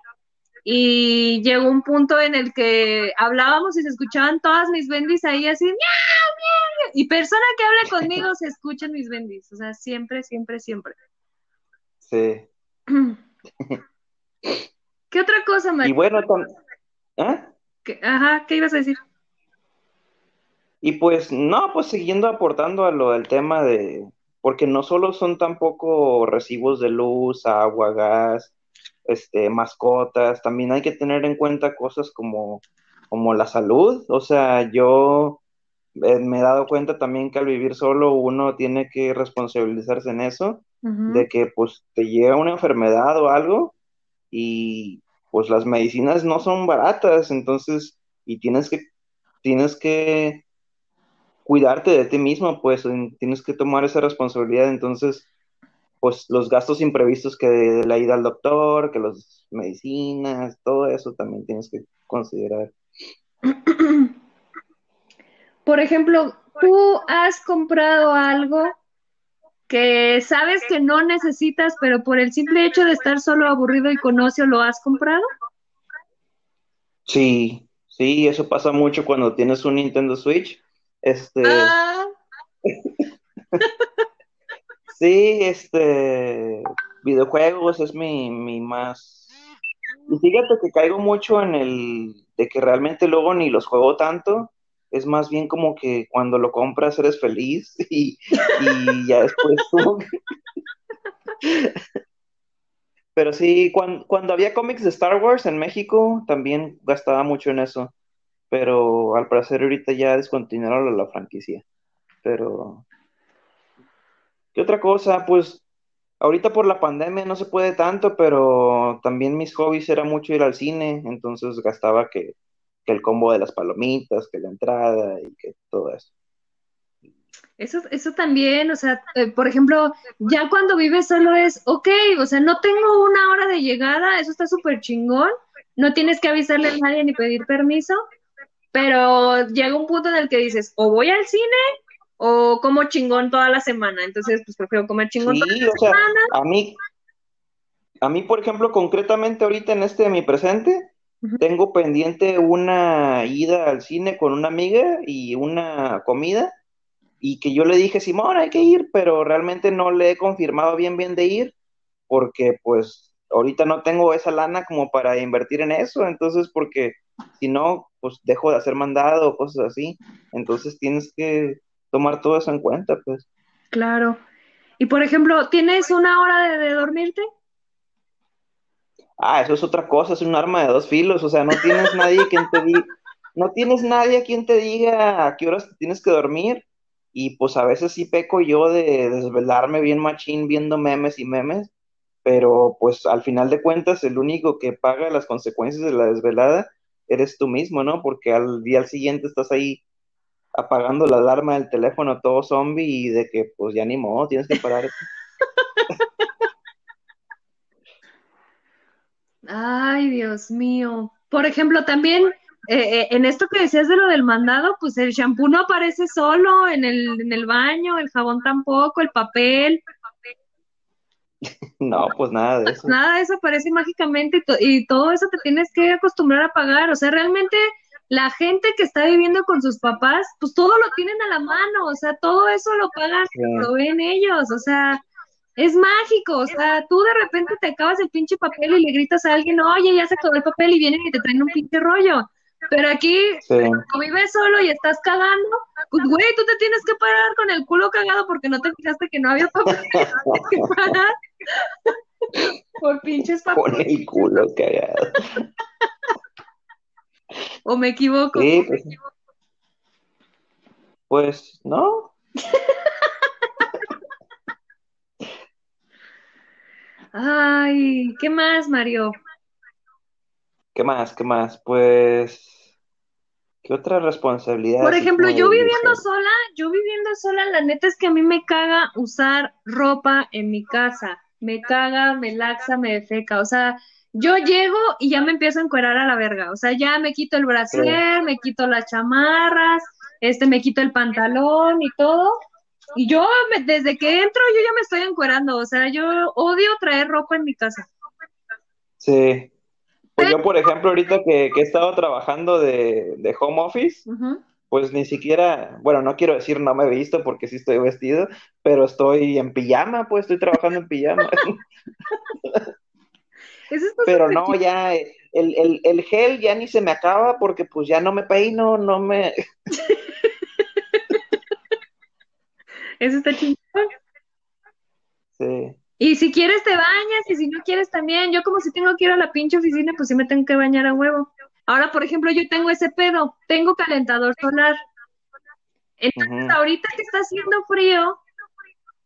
y llegó un punto en el que hablábamos y se escuchaban todas mis bendis ahí así, ¡miau, miau! y persona que hable conmigo se escuchan mis bendis, o sea, siempre, siempre, siempre. Sí. *clears throat* ¿Qué otra cosa, María? Y bueno, ¿eh? Ajá, ¿qué ibas a decir? Y pues, no, pues siguiendo aportando a lo del tema de, porque no solo son tampoco recibos de luz, agua, gas, este, mascotas, también hay que tener en cuenta cosas como, como la salud, o sea, yo eh, me he dado cuenta también que al vivir solo uno tiene que responsabilizarse en eso, de que pues te llega una enfermedad o algo y pues las medicinas no son baratas, entonces, y tienes que, tienes que cuidarte de ti mismo, pues tienes que tomar esa responsabilidad, entonces, pues los gastos imprevistos que de, la ida al doctor, que las medicinas, todo eso también tienes que considerar. *clears throat* Por ejemplo, ¿tú has comprado algo que sabes que no necesitas, pero por el simple hecho de estar solo aburrido y con ocio lo has comprado? Sí, sí, eso pasa mucho cuando tienes un Nintendo Switch. Este. Ah. *laughs* sí, este. Videojuegos es mi, mi más. Y fíjate que caigo mucho en el de que realmente luego ni los juego tanto es más bien como que cuando lo compras eres feliz *laughs* y, ya después *laughs* Pero sí, cuando, cuando, había cómics de Star Wars en México, también gastaba mucho en eso. Pero al parecer ahorita ya descontinuaron la, la franquicia. Pero... ¿Qué otra cosa? Pues ahorita por la pandemia no se puede tanto, pero también mis hobbies era mucho ir al cine, entonces gastaba que el combo de las palomitas, que la entrada y que todo eso. Eso, eso también, o sea, eh, por ejemplo, ya cuando vives solo es, ok, o sea, no tengo una hora de llegada, eso está súper chingón, no tienes que avisarle a nadie ni pedir permiso, pero llega un punto en el que dices, o voy al cine o como chingón toda la semana, entonces pues prefiero comer chingón toda la semana. A mí, a mí, por ejemplo, concretamente ahorita en este de mi presente, tengo pendiente una ida al cine con una amiga y una comida y que yo le dije, Simón, hay que ir, pero realmente no le he confirmado bien bien de ir porque pues ahorita no tengo esa lana como para invertir en eso, entonces porque si no, pues dejo de hacer mandado o cosas así, entonces tienes que tomar todo eso en cuenta, pues. Claro. Y por ejemplo, ¿tienes una hora de dormirte? Ah, eso es otra cosa, es un arma de dos filos, o sea, no tienes nadie quien te diga, no tienes nadie a quien te diga a qué horas tienes que dormir, y pues a veces sí peco yo de desvelarme bien machín viendo memes y memes, pero pues al final de cuentas el único que paga las consecuencias de la desvelada eres tú mismo, ¿no? Porque al día siguiente estás ahí apagando la alarma del teléfono todo zombie y de que pues ya ni modo, tienes que parar. *laughs* Ay, Dios mío. Por ejemplo, también eh, eh, en esto que decías de lo del mandado, pues el shampoo no aparece solo en el, en el baño, el jabón tampoco, el papel. *laughs* No, pues nada de eso. Nada de eso aparece mágicamente y, y todo eso te tienes que acostumbrar a pagar. O sea, realmente la gente que está viviendo con sus papás, pues todo lo tienen a la mano, o sea, todo eso lo pagan, lo ven ellos, o sea, es mágico, o sea, tú de repente te acabas el pinche papel y le gritas a alguien, oye, ya se acabó el papel y vienen y te traen un pinche rollo. Pero aquí, cuando vives solo y estás cagando, pues güey, tú te tienes que parar con el culo cagado porque no te fijaste que no había *laughs* papel. que *laughs* parar por pinches papeles. Con el culo cagado. ¿O me equivoco? Sí, pues, pues no. *laughs* Ay, ¿qué más, Mario? ¿Qué más? ¿Qué más? Pues, ¿qué otra responsabilidad? Por ejemplo, yo viviendo sola, yo viviendo sola, la neta es que a mí me caga usar ropa en mi casa. Me caga, me laxa, me defeca. O sea, yo llego y ya me empiezo a encuerar a la verga. O sea, ya me quito el brasier, me quito las chamarras, este, me quito el pantalón y todo. Y yo, desde que entro, yo ya me estoy encuerando. O sea, yo odio traer ropa en mi casa. Sí. Pues yo, por ejemplo, ahorita que, he estado trabajando de, home office, pues ni siquiera, bueno, no quiero decir no me he visto porque sí estoy vestido, pero estoy en pijama, pues estoy trabajando en pijama. *laughs* pero no, ya el, el, gel ya ni se me acaba porque pues ya no me peino, no me... *laughs* Eso está chingón. Sí. Y si quieres te bañas y si no quieres también. Yo como si tengo que ir a la pinche oficina, pues sí me tengo que bañar a huevo. Ahora, por ejemplo, yo tengo ese pedo, tengo calentador solar. Entonces, ahorita que está haciendo frío,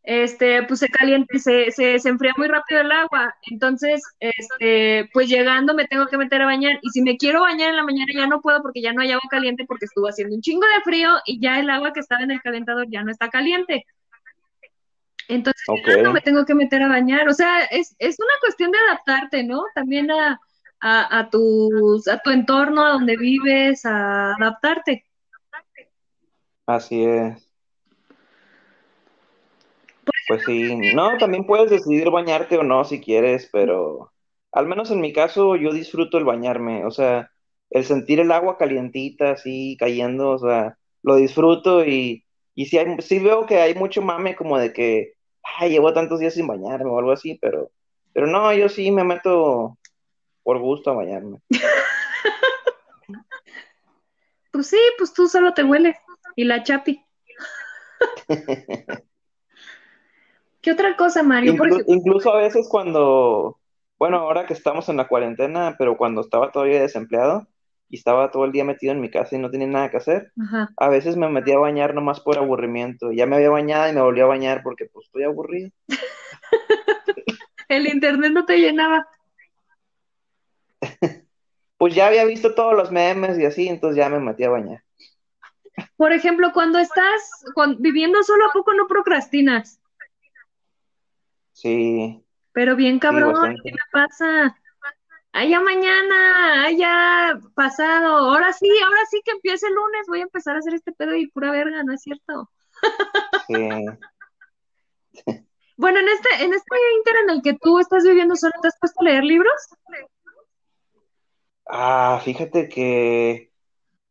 este, pues se calienta, se, se, se, enfría muy rápido el agua. Entonces, este, pues llegando me tengo que meter a bañar. Y si me quiero bañar en la mañana ya no puedo porque ya no hay agua caliente porque estuvo haciendo un chingo de frío y ya el agua que estaba en el calentador ya no está caliente. Entonces, no me tengo que meter a bañar. O sea, es, es una cuestión de adaptarte, ¿no? También a, a, a, tus, a tu entorno, a donde vives, a adaptarte. Así es. Pues sí, no, también puedes decidir bañarte o no si quieres, pero al menos en mi caso yo disfruto el bañarme, o sea, el sentir el agua calientita así cayendo, o sea, lo disfruto y, y sí, hay, sí veo que hay mucho mame como de que, ay, llevo tantos días sin bañarme o algo así, pero, pero no, yo sí me meto por gusto a bañarme. *laughs* pues sí, pues tú solo te hueles y la chapi. *laughs* ¿Qué otra cosa, Mario? Incluso, a veces cuando, bueno, ahora que estamos en la cuarentena, pero cuando estaba todavía desempleado y estaba todo el día metido en mi casa y no tenía nada que hacer, a veces me metía a bañar nomás por aburrimiento. Ya me había bañado y me volví a bañar porque pues estoy aburrido. *laughs* el internet no te llenaba. *laughs* pues ya había visto todos los memes y así, entonces ya me metí a bañar. Por ejemplo, cuando estás viviendo solo, ¿a poco no procrastinas? Sí. Pero bien cabrón, ¿qué me pasa? Allá mañana, allá pasado, ahora sí, ahora sí que empieza el lunes, voy a empezar a hacer este pedo y pura verga, ¿no es cierto? Sí. *laughs* bueno, en este, en este inter en el que tú estás viviendo solo, ¿te has puesto a leer libros? Ah, fíjate que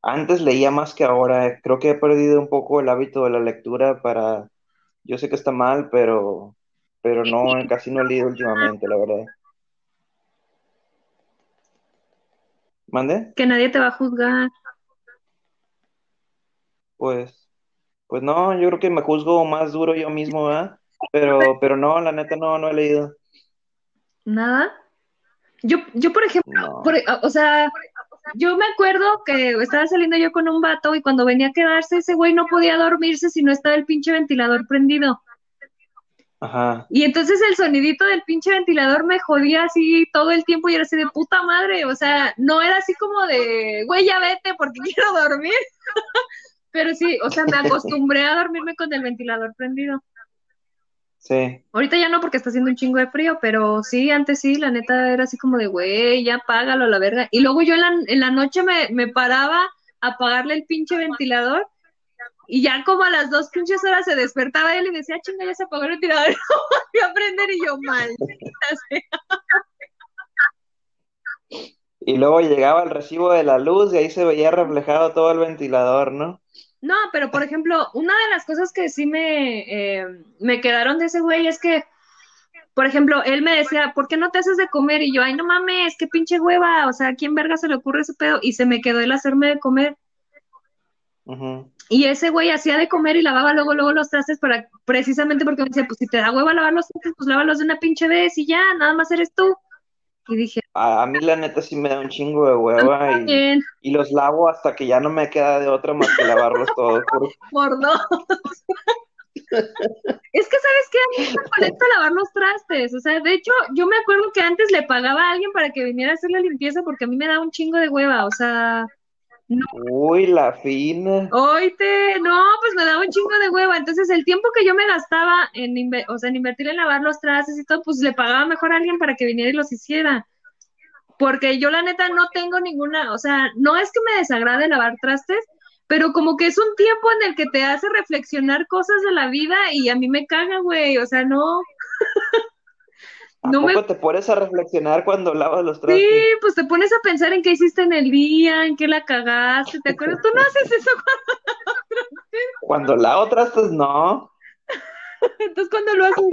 antes leía más que ahora. Creo que he perdido un poco el hábito de la lectura para. Yo sé que está mal, pero pero no, casi no he leído últimamente, la verdad. ¿Mande? Que nadie te va a juzgar. Pues, pues no, yo creo que me juzgo más duro yo mismo, ¿verdad? Pero, pero no, la neta no, no he leído. ¿Nada? Yo, yo por ejemplo, o sea, yo me acuerdo que estaba saliendo yo con un vato y cuando venía a quedarse ese güey no podía dormirse si no estaba el pinche ventilador prendido. Y entonces el sonidito del pinche ventilador me jodía así todo el tiempo y era así de puta madre, o sea, no era así como de, güey, ya vete porque *laughs* quiero dormir. *laughs* Pero sí, o sea, me acostumbré a dormirme con el ventilador prendido. Sí. Ahorita ya no porque está haciendo un chingo de frío, pero sí, antes sí, la neta era así como de, güey, ya págalo la verga. Y luego yo en la, en la noche me, me paraba a apagarle el pinche ventilador y ya como a las dos pinches horas se despertaba él y decía, chinga, ya se apagó el tirador, *laughs* voy a aprender y yo, mal. Y luego llegaba el recibo de la luz y ahí se veía reflejado todo el ventilador, ¿no? No, pero por ejemplo, una de las cosas que sí me, eh, me quedaron de ese güey es que, por ejemplo, él me decía, ¿por qué no te haces de comer? Y yo, ay, no mames, qué pinche hueva, o sea, ¿a quién verga se le ocurre ese pedo? Y se me quedó el hacerme de comer. Y ese güey hacía de comer y lavaba luego, luego los trastes para, precisamente porque me decía, pues si te da hueva lavar los trastes, pues lávalos de una pinche vez y ya, nada más eres tú. Y dije, a, mí la neta sí me da un chingo de hueva y, y, los lavo hasta que ya no me queda de otra más que lavarlos todos. Por, *laughs* por dos. *laughs* es que, ¿sabes qué? A mí me molesta lavar los trastes. O sea, de hecho, yo me acuerdo que antes le pagaba a alguien para que viniera a hacer la limpieza porque a mí me da un chingo de hueva. O sea, Uy, la fina. Oite, no, pues me daba un chingo de hueva. Entonces, el tiempo que yo me gastaba en, o sea, en invertir en lavar los trastes y todo, pues le pagaba mejor a alguien para que viniera y los hiciera. Porque yo, la neta, no tengo ninguna, o sea, no es que me desagrade lavar trastes, pero como que es un tiempo en el que te hace reflexionar cosas de la vida y a mí me caga, güey, o sea, no. *laughs* ¿A poco te pones a reflexionar cuando lavas los trastes? Sí, pues te pones a pensar en qué hiciste en el día, en qué la cagaste, ¿te acuerdas? ¿Tú no *laughs* haces eso cuando *laughs* Cuando lavo trastes, no. *laughs* Entonces, ¿cuándo lo haces?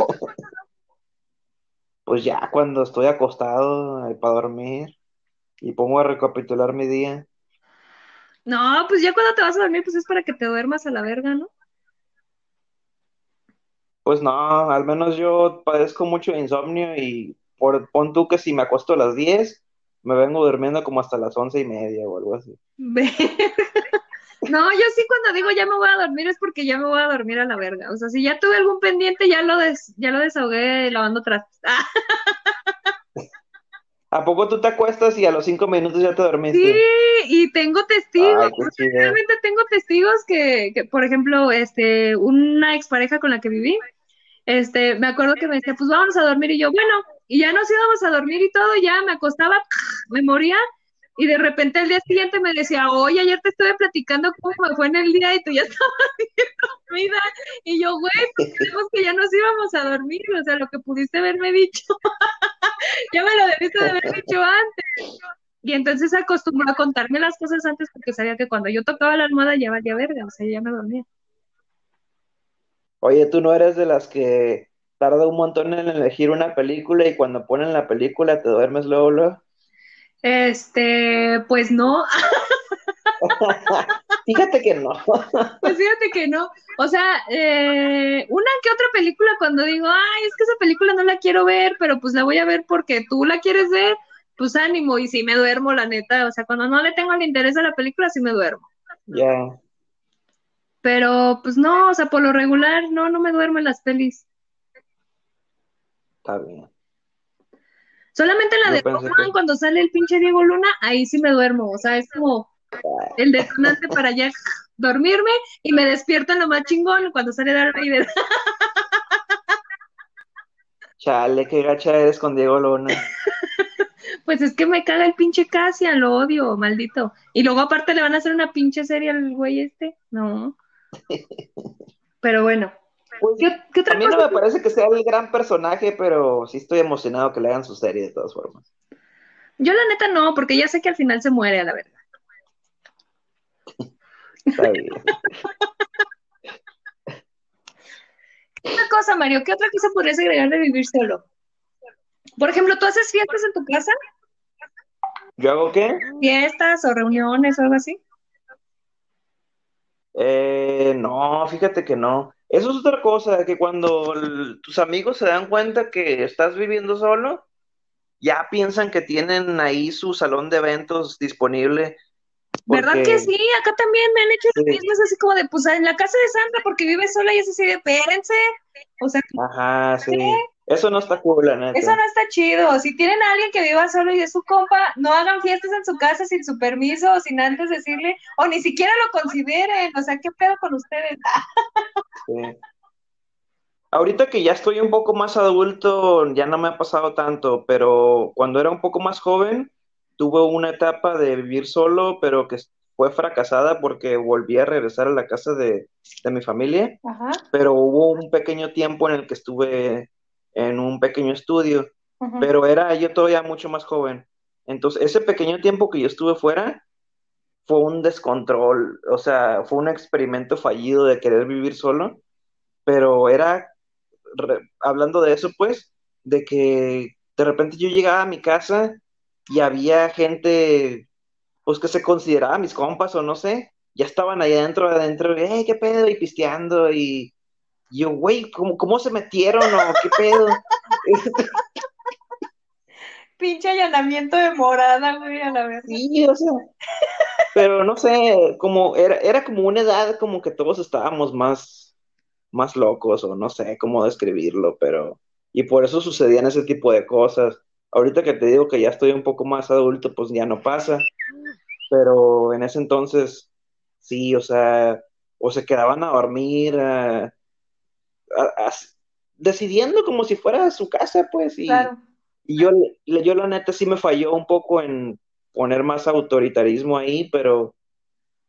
Pues ya, cuando estoy acostado para dormir y pongo a recapitular mi día. No, pues ya cuando te vas a dormir, pues es para que te duermas a la verga, ¿no? Pues no, al menos yo padezco mucho de insomnio y por, pon tú que si me acuesto a las 10, me vengo durmiendo como hasta las once y media o algo así. *laughs* No, yo sí cuando digo ya me voy a dormir es porque ya me voy a dormir a la verga. O sea, si ya tuve algún pendiente, ya lo des, ya lo desahogué lavando trastes. *laughs* ¿A poco tú te acuestas y a los cinco minutos ya te dormiste? Sí, y tengo testigos, realmente tengo testigos que, que, por ejemplo, este, una expareja con la que viví, este, me acuerdo que me decía, pues vamos a dormir, y yo, bueno, y ya nos íbamos a dormir y todo, ya me acostaba, me moría, y de repente al día siguiente me decía, oye, ayer te estuve platicando cómo me fue en el día y tú ya *laughs* estabas dormida. Y yo, güey, pues creemos que ya nos íbamos a dormir, o sea, lo que pudiste haberme dicho, *laughs* ya me lo debiste de haber dicho antes. Y entonces acostumbró a contarme las cosas antes porque sabía que cuando yo tocaba la almohada ya valía verga, o sea, ya me dormía. Oye, tú no eres de las que tarda un montón en elegir una película y cuando ponen la película te duermes luego, luego. Este, pues no. *laughs* fíjate que no. *laughs* pues fíjate que no. O sea, eh, una que otra película cuando digo, ay, es que esa película no la quiero ver, pero pues la voy a ver porque tú la quieres ver, pues ánimo. Y si me duermo, la neta. O sea, cuando no le tengo el interés a la película, sí me duermo. Ya. Pero pues no, o sea, por lo regular, no, no me duermo en las pelis. Está bien. Solamente la de Batman, cuando sale el pinche Diego Luna, ahí sí me duermo. O sea, es como el detonante para ya dormirme y me despierto en lo más chingón cuando sale Darth Vader. *laughs* Chale, qué gacha eres con Diego Luna. *laughs* pues es que me caga el pinche Cassian, lo odio, maldito. Y luego aparte le van a hacer una pinche serie al güey este. No. Pero bueno, pues, a mí no me parece que sea el gran personaje, pero sí estoy emocionado que le hagan su serie de todas formas. Yo la neta no, porque ya sé que al final se muere, a la verdad. Está bien. *laughs* ¿Qué otra cosa, Mario? ¿Qué otra cosa podrías agregar de vivir solo? Por ejemplo, ¿tú haces fiestas en tu casa? ¿Yo hago qué? ¿Fiestas o reuniones o algo así? Eh, no, fíjate que no. Eso es otra cosa, que cuando tus amigos se dan cuenta que estás viviendo solo, ya piensan que tienen ahí su salón de eventos disponible. ¿Verdad que sí? Acá también me han hecho lo mismo, es así como de, pues en la casa de Sandra, porque vive sola y es así de, espérense. O sea, Ajá, sí. Eso no está cool, la neta. Eso no está chido. Si tienen a alguien que viva solo y es su compa, no hagan fiestas en su casa sin su permiso o sin antes decirle, o ni siquiera lo consideren. O sea, ¿qué pedo con ustedes? sí. Ahorita que ya estoy un poco más adulto, ya no me ha pasado tanto, pero cuando era un poco más joven, tuve una etapa de vivir solo, pero que fue fracasada porque volví a regresar a la casa de, mi familia, Ajá. pero hubo un pequeño tiempo en el que estuve en un pequeño estudio, pero era yo todavía mucho más joven. Entonces, ese pequeño tiempo que yo estuve fuera fue un descontrol, o sea, fue un experimento fallido de querer vivir solo, pero era, hablando de eso, pues, de que de repente yo llegaba a mi casa y había gente, pues, que se consideraba mis compas o no sé, ya estaban ahí adentro, adentro, hey, qué pedo, y pisteando, y, yo, güey, ¿cómo, ¿cómo se metieron o qué pedo? *laughs* Pinche allanamiento de morada, güey, a la vez. Sí, o sea, pero no sé, como era, era como una edad como que todos estábamos más, más locos, o no sé cómo describirlo, pero, y por eso sucedían ese tipo de cosas. Ahorita que te digo que ya estoy un poco más adulto, pues ya no pasa, pero en ese entonces, sí, o sea, o se quedaban a dormir, a decidiendo como si fuera su casa, pues, y, y yo, yo la neta sí me falló un poco en poner más autoritarismo ahí, pero,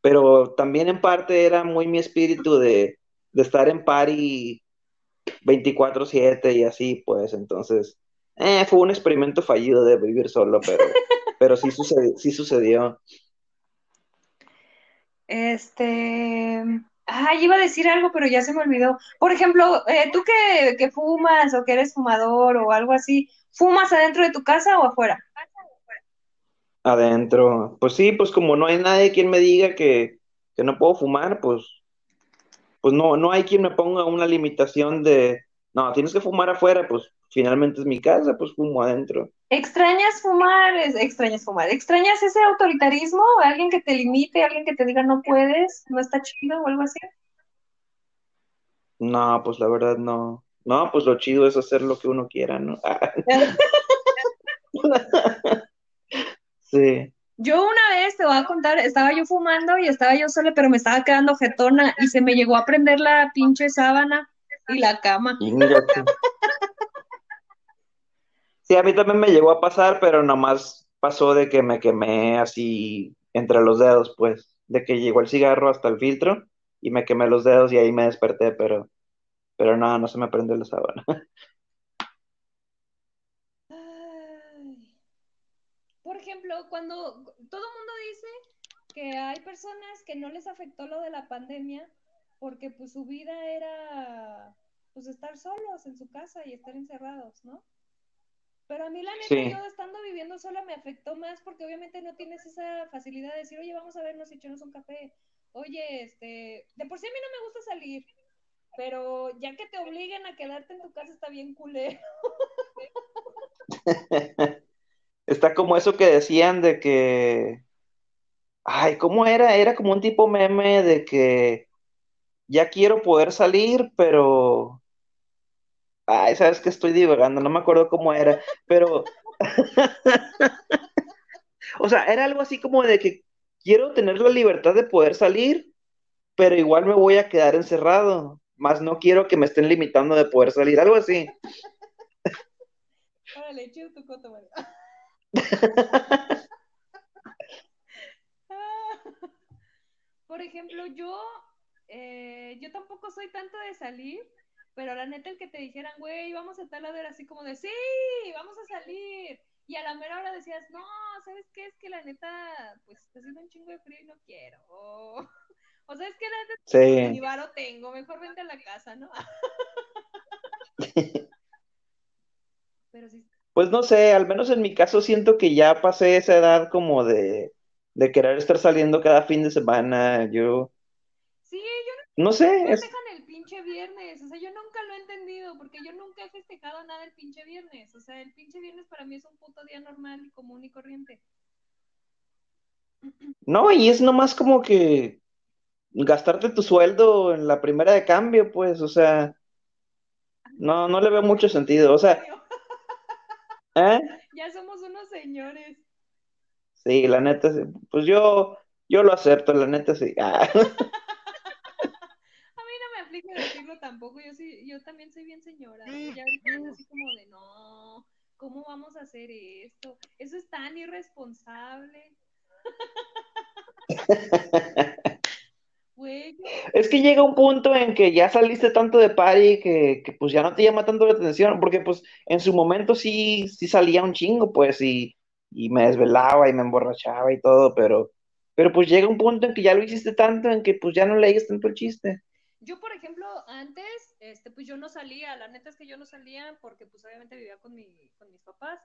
pero también en parte era muy mi espíritu de, de estar en party 24/7 y así, pues, entonces, Eh, fue un experimento fallido de vivir solo, pero, *laughs* pero sí, sucedió, sí sucedió. Este. Ay, iba a decir algo, pero ya se me olvidó. Por ejemplo, eh, tú que, que fumas o que eres fumador o algo así, ¿fumas adentro de tu casa o afuera? Adentro. Pues sí, pues como no hay nadie quien me diga que, que no puedo fumar, pues, pues no, no hay quien me ponga una limitación de, no, tienes que fumar afuera, pues finalmente es mi casa, pues fumo adentro. ¿Extrañas fumar? Extrañas fumar. ¿Extrañas ese autoritarismo? ¿Alguien que te limite? ¿Alguien que te diga no puedes? ¿No está chido o algo así? No, pues la verdad no. No, pues lo chido es hacer lo que uno quiera, ¿no? *laughs* sí. Yo una vez te voy a contar, estaba yo fumando y estaba yo sola, pero me estaba quedando jetona y se me llegó a prender la pinche sábana y la cama. *laughs* Sí, a mí también me llegó a pasar, pero nomás pasó de que me quemé así entre los dedos, pues, de que llegó el cigarro hasta el filtro y me quemé los dedos y ahí me desperté, pero, pero nada, no se me prende la sábana. *laughs* Por ejemplo, cuando todo el mundo dice que hay personas que no les afectó lo de la pandemia porque pues su vida era pues estar solos en su casa y estar encerrados, ¿no? Pero a mí la neta, yo estando viviendo sola me afectó más porque obviamente no tienes esa facilidad de decir, oye, vamos a vernos y echarnos un café. Oye, este, de por sí a mí no me gusta salir, pero ya que te obliguen a quedarte en tu casa está bien culero. *laughs* está como eso que decían de que, ay, ¿cómo era? Era como un tipo meme de que ya quiero poder salir, pero Ay, sabes que estoy divagando, no me acuerdo cómo era, pero. *laughs* o sea, era algo así como de que quiero tener la libertad de poder salir, pero igual me voy a quedar encerrado. Más no quiero que me estén limitando de poder salir, algo así. *laughs* Órale, chido tu coto, *laughs* Por ejemplo, yo, eh, yo tampoco soy tanto de salir, pero la neta, el que te dijeran, güey, vamos a tal lado era así como de, sí, vamos a salir. Y a la mera hora decías, no, ¿sabes qué? Es que la neta, pues está haciendo un chingo de frío y no quiero. *laughs* O, sea, es que la neta, sí. ni varo tengo, mejor vente a la casa, ¿no? *laughs* pero sí. Pues no sé, al menos en mi caso siento que ya pasé esa edad como de, de querer estar saliendo cada fin de semana. Yo. Sí, yo no. No sé. Es viernes. O sea, yo nunca lo he entendido porque yo nunca he festejado nada el pinche viernes. O sea, el pinche viernes para mí es un puto día normal y común y corriente. No, y es nomás como que gastarte tu sueldo en la primera de cambio, pues, o sea, no, no le veo mucho sentido. O sea, *laughs* ¿eh? Ya somos unos señores. Sí, la neta, pues yo, yo lo acepto, la neta sí. Ah. *laughs* tampoco, yo sí, yo también soy bien señora. Ya ahorita es así como de no, ¿cómo vamos a hacer esto? Eso es tan irresponsable. *laughs* Es que llega un punto en que ya saliste tanto de party que, que, pues ya no te llama tanto la atención, porque pues en su momento sí, sí salía un chingo, pues, y, y me desvelaba y me emborrachaba y todo, pero, pero pues llega un punto en que ya lo hiciste tanto en que pues ya no leías tanto el chiste. Yo, por ejemplo, antes, este, pues yo no salía, la neta es que yo no salía porque pues obviamente vivía con, mi, con mis papás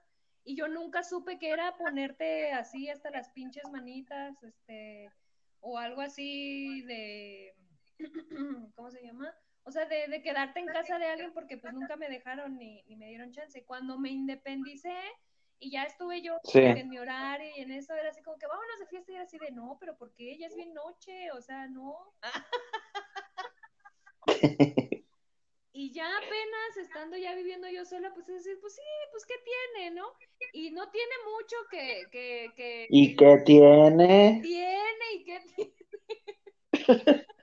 y yo nunca supe que era ponerte así hasta las pinches manitas, este, o algo así de, *clears throat* ¿cómo se llama? O sea, de, de quedarte en casa de alguien porque pues nunca me dejaron ni, ni me dieron chance. Cuando me independicé y ya estuve yo en mi horario y en eso era así como que vámonos de fiesta y era así de no, pero ¿por qué? Ya es bien noche, o sea, no. *laughs* *laughs* y ya apenas estando ya viviendo yo sola, pues es decir, pues sí, pues qué tiene, ¿no? Y no tiene mucho que... que, que ¿Y qué tiene? Tiene y qué tiene. *laughs*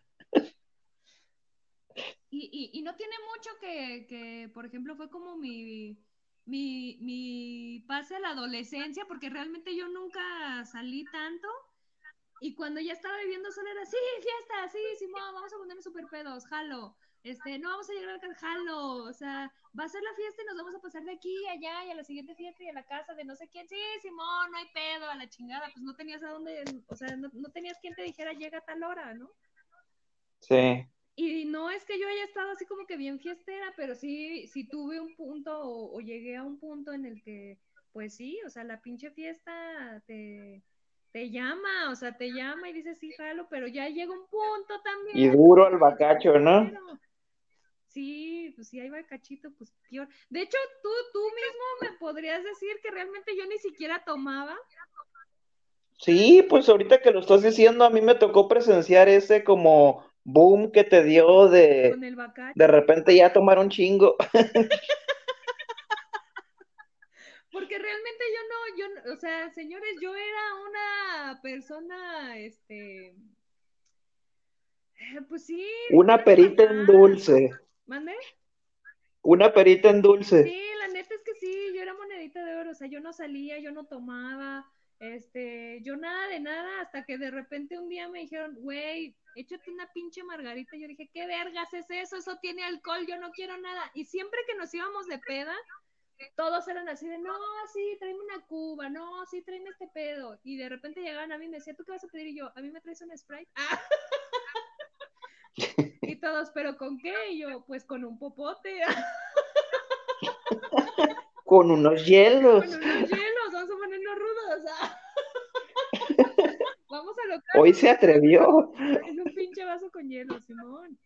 y, y, y no tiene mucho que, que, por ejemplo, fue como mi, mi, mi pase a la adolescencia, porque realmente yo nunca salí tanto y cuando ya estaba viviendo sola era, sí, fiesta, sí, sí, vamos a ponernos super pedos, jalo. este, no vamos a llegar al Canjalo, o sea, va a ser la fiesta y nos vamos a pasar de aquí a allá y a la siguiente fiesta y a la casa de no sé quién, sí, Simón, no hay pedo, a la chingada, pues no tenías a dónde, o sea, no, tenías quien te dijera llega a tal hora, ¿no? Sí. Y no es que yo haya estado así como que bien fiestera, pero sí, sí tuve un punto o, o llegué a un punto en el que, pues sí, o sea, la pinche fiesta te, te llama, o sea, te llama y dices, sí, jalo, pero ya llega un punto también. Y duro el bacacho, ¿no? Sí, pues si hay bacachito, pues peor. De hecho, tú, tú mismo me podrías decir que realmente yo ni siquiera tomaba. Sí, pues ahorita que lo estás diciendo, a mí me tocó presenciar ese como boom que te dio de de repente ya tomar un chingo. *laughs* Porque realmente yo no, yo, o sea, señores, yo era una persona, este, eh, pues sí. Una perita en dulce. ¿Mande? Una perita en dulce. Sí, la neta es que sí, yo era monedita de oro, o sea, yo no salía, yo no tomaba, este, yo nada de nada, hasta que de repente un día me dijeron, güey, échate una pinche margarita. Yo dije, ¿qué vergas es eso? Eso tiene alcohol, yo no quiero nada. Y siempre que nos íbamos de peda, todos eran así de, no, sí, tráeme una cuba, no, sí, tráeme este pedo. Y de repente llegaban a mí y me decían, ¿tú qué vas a pedir? Y yo, ¿a mí me traes un Sprite? *laughs* y todos, ¿pero con qué? Y yo, pues con un popote. *laughs* con unos hielos. Con unos hielos, vamos a ponernos rudos. *laughs* vamos a lo Hoy se atrevió. En un pinche vaso con hielo, Simón.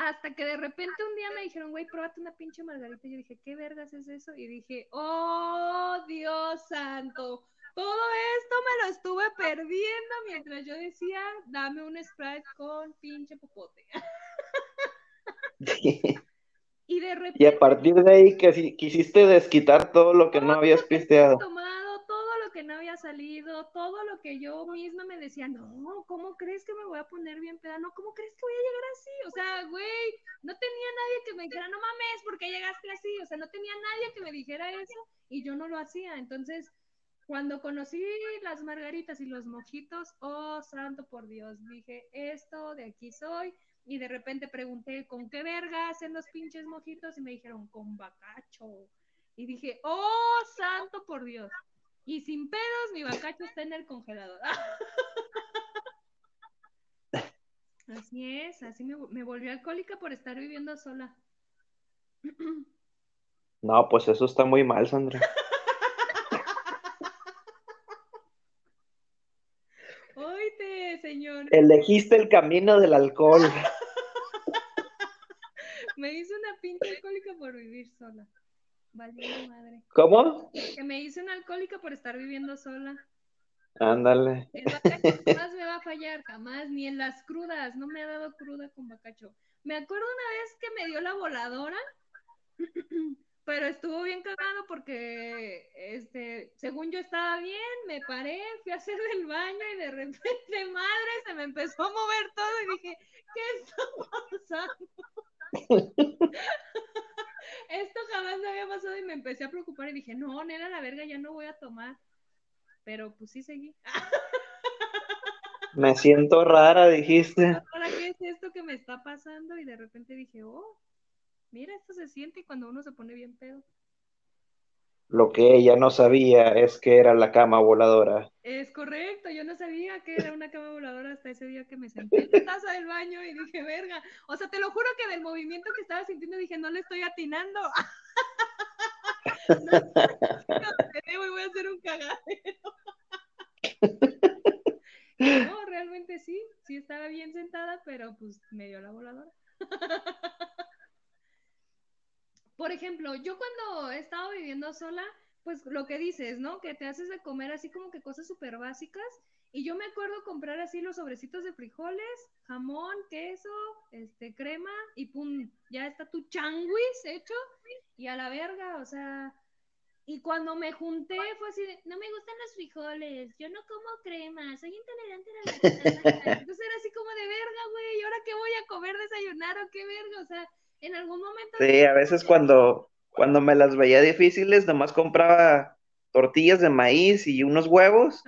Hasta que de repente un día me dijeron, güey, pruébate una pinche margarita. Y yo dije, ¿qué vergas es eso? Y dije, oh, Dios santo. Todo esto me lo estuve perdiendo mientras yo decía, dame un Sprite con pinche popote. *laughs* y de repente. Y a partir de ahí que quisiste desquitar todo lo que no habías pisteado salido, todo lo que yo misma me decía, no, ¿cómo crees que me voy a poner bien peda? No, ¿cómo crees que voy a llegar así? O sea, güey, no tenía nadie que me dijera, no mames, ¿por qué llegaste así? O sea, no tenía nadie que me dijera eso y yo no lo hacía. Entonces, cuando conocí las margaritas y los mojitos, oh, santo por Dios, dije, esto de aquí soy. Y de repente pregunté, ¿con qué verga hacen los pinches mojitos? Y me dijeron, con bacacho. Y dije, oh, santo por Dios. Y sin pedos, mi bacacho está en el congelador. *laughs* Así es, así me, me volví alcohólica por estar viviendo sola. *clears throat* No, pues eso está muy mal, Sandra. Oíte, señor. Elegiste el camino del alcohol. *laughs* me hizo una pinche alcohólica por vivir sola. Vale, madre. ¿Cómo? Que me hice una alcohólica por estar viviendo sola. Ándale. Jamás me va a fallar, jamás, ni en las crudas, no me ha dado cruda con bacacho. Me acuerdo una vez que me dio la voladora, *clears throat* pero estuvo bien cagado porque, este, según yo estaba bien, me paré, fui a hacer el baño y de repente, *laughs* madre, se me empezó a mover todo y dije, ¿qué está pasando? *laughs* Esto jamás me había pasado y me empecé a preocupar y dije, no, nena, la verga, ya no voy a tomar. Pero pues sí seguí. Me siento rara, dijiste. *laughs* ¿Para qué es esto que me está pasando? Y de repente dije, oh, mira, esto se siente cuando uno se pone bien pedo. Lo que ella no sabía es que era la cama voladora. Es correcto, yo no sabía que era una cama voladora hasta ese día que me senté en la taza del baño y dije, verga. O sea, te lo juro que del movimiento que estaba sintiendo dije, no le estoy atinando. no, voy a hacer un cagadero. no, realmente sí, sí estaba bien sentada, pero pues me dio la voladora. Por ejemplo, yo cuando he estado viviendo sola, pues lo que dices, ¿no? Que te haces de comer así como que cosas súper básicas. Y yo me acuerdo comprar así los sobrecitos de frijoles, jamón, queso, este, crema y pum, ya está tu changuis hecho y a la verga, o sea. Y cuando me junté fue así de, no me gustan los frijoles, yo no como crema, soy intolerante a la lactosa. *laughs* Entonces era así como de verga, güey, ¿y ahora qué voy a comer, desayunar o qué verga? O sea, en algún momento. Sí, a veces cuando, cuando me las veía difíciles, nomás compraba tortillas de maíz y unos huevos.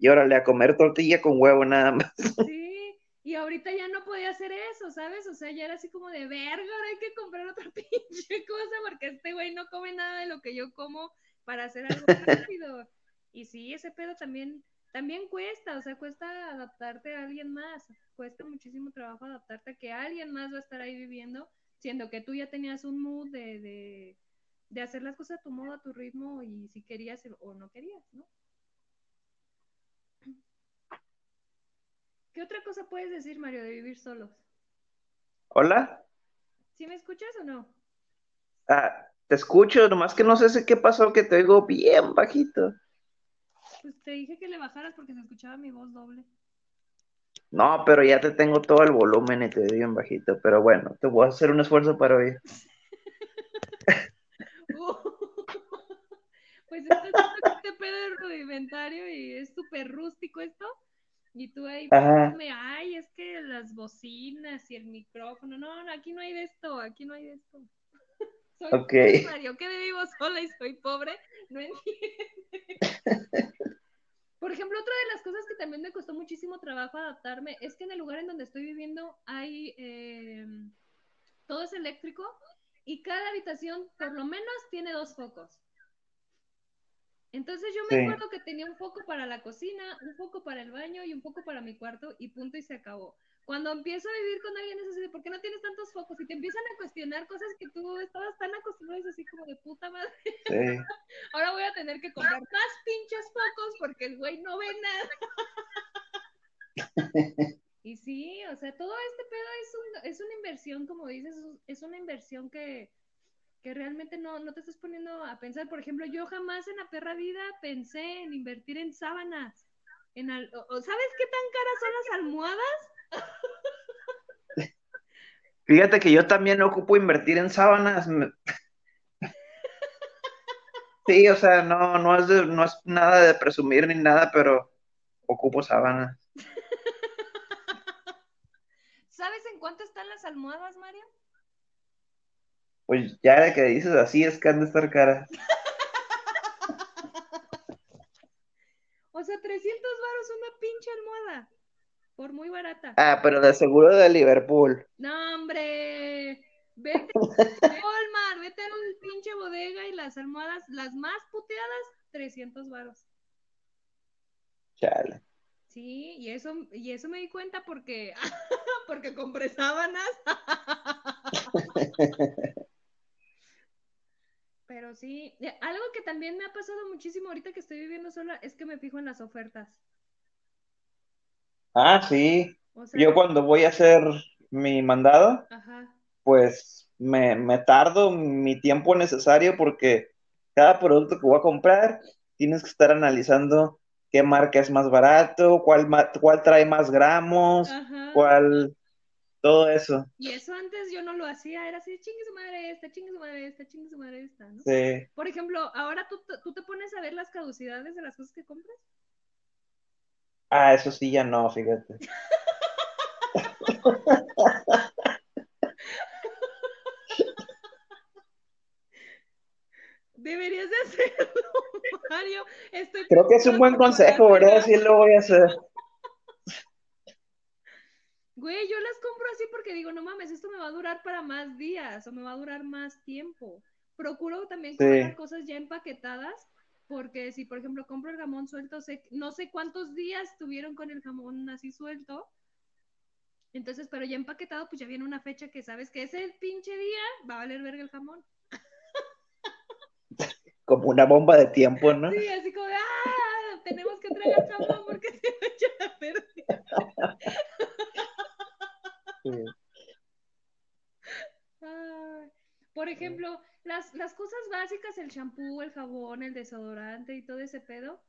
Y órale, a comer tortilla con huevo nada más. *laughs* Sí, Y ahorita ya no podía hacer eso, ¿sabes? O sea, ya era así como de verga, ahora hay que comprar otra *laughs* pinche cosa porque este güey no come nada de lo que yo como para hacer algo *laughs* rápido. Y sí, ese pedo también, también cuesta, o sea, cuesta adaptarte a alguien más, cuesta muchísimo trabajo adaptarte a que alguien más va a estar ahí viviendo, siendo que tú ya tenías un mood de, de, de hacer las cosas a tu modo, a tu ritmo y si querías o no querías, ¿no? ¿Qué otra cosa puedes decir, Mario, de vivir solos? Hola. ¿Sí me escuchas o no? Ah, te escucho, nomás que no sé qué pasó, que te oigo bien bajito. Pues te dije que le bajaras porque se escuchaba mi voz doble. No, pero ya te tengo todo el volumen y te oigo bien bajito. Pero bueno, te voy a hacer un esfuerzo para oír. *laughs* pues este pedo es rudimentario y es súper rústico esto. Y tú ahí, me, ay, es que las bocinas y el micrófono. No, no, aquí no hay de esto, aquí no hay de esto. *laughs* soy okay. Mario, que vivo sola y soy pobre, no entiendes. *laughs* Por ejemplo, otra de las cosas que también me costó muchísimo trabajo adaptarme es que en el lugar en donde estoy viviendo hay eh, todo es eléctrico y cada habitación por lo menos tiene dos focos. Entonces yo me acuerdo que tenía un foco para la cocina, un foco para el baño y un foco para mi cuarto y punto y se acabó. Cuando empiezo a vivir con alguien es así de, ¿por qué no tienes tantos focos? Y te empiezan a cuestionar cosas que tú estabas tan acostumbrado, es así como de puta madre. *laughs* Ahora voy a tener que comprar más pinches focos porque el güey no ve nada. *laughs* y sí, o sea, todo este pedo es, un, es una inversión, como dices, es una inversión que, que realmente no, no te estás poniendo a pensar. Por ejemplo, yo jamás en la perra vida pensé en invertir en sábanas. En ¿Sabes qué tan caras son las almohadas? Fíjate que yo también ocupo invertir en sábanas. Sí, o sea, no, no, es no es nada de presumir ni nada, pero ocupo sábanas. ¿Sabes en cuánto están las almohadas, Mario? Pues ya de que dices así es que han de estar caras. *laughs* o sea, 300 varos una pinche almohada. Por muy barata. Ah, pero de seguro de Liverpool. No, hombre. Vete *laughs* a Walmart, vete a un pinche bodega y las almohadas, las más puteadas, 300 varos. Chale. Sí, y eso, y eso me di cuenta porque, *laughs* porque compré sábanas. *laughs* Pero sí, algo que también me ha pasado muchísimo ahorita que estoy viviendo sola es que me fijo en las ofertas. Ah, sí. Yo cuando voy a hacer mi mandado, pues me, me tardo mi tiempo necesario porque cada producto que voy a comprar tienes que estar analizando qué marca es más barato, cuál, cuál trae más gramos, cuál todo eso. Y eso antes yo no lo hacía, era así, chingue su madre esta, chingue su madre esta, chingue su madre esta, ¿no? Sí. Por ejemplo, ahora tú, tú te pones a ver las caducidades de las cosas que compras. Ah, eso sí ya no, fíjate. Deberías de hacerlo, *laughs* Mario. Creo que es un buen consejo, ¿verdad? Sí lo voy a hacer. Güey, yo las compro así porque digo, no mames, esto me va a durar para más días o me va a durar más tiempo. Procuro también comprar cosas ya empaquetadas porque si, por ejemplo, compro el jamón suelto, sé, no sé cuántos días tuvieron con el jamón así suelto. Entonces, pero ya empaquetado, pues ya viene una fecha que sabes que ese pinche día va a valer verga el jamón. *laughs* Como una bomba de tiempo, ¿no? Sí, así como de, ah, tenemos que traer jamón porque se va a perder. *laughs* por ejemplo, las, las cosas básicas, el shampoo, el jabón, el desodorante y todo ese pedo,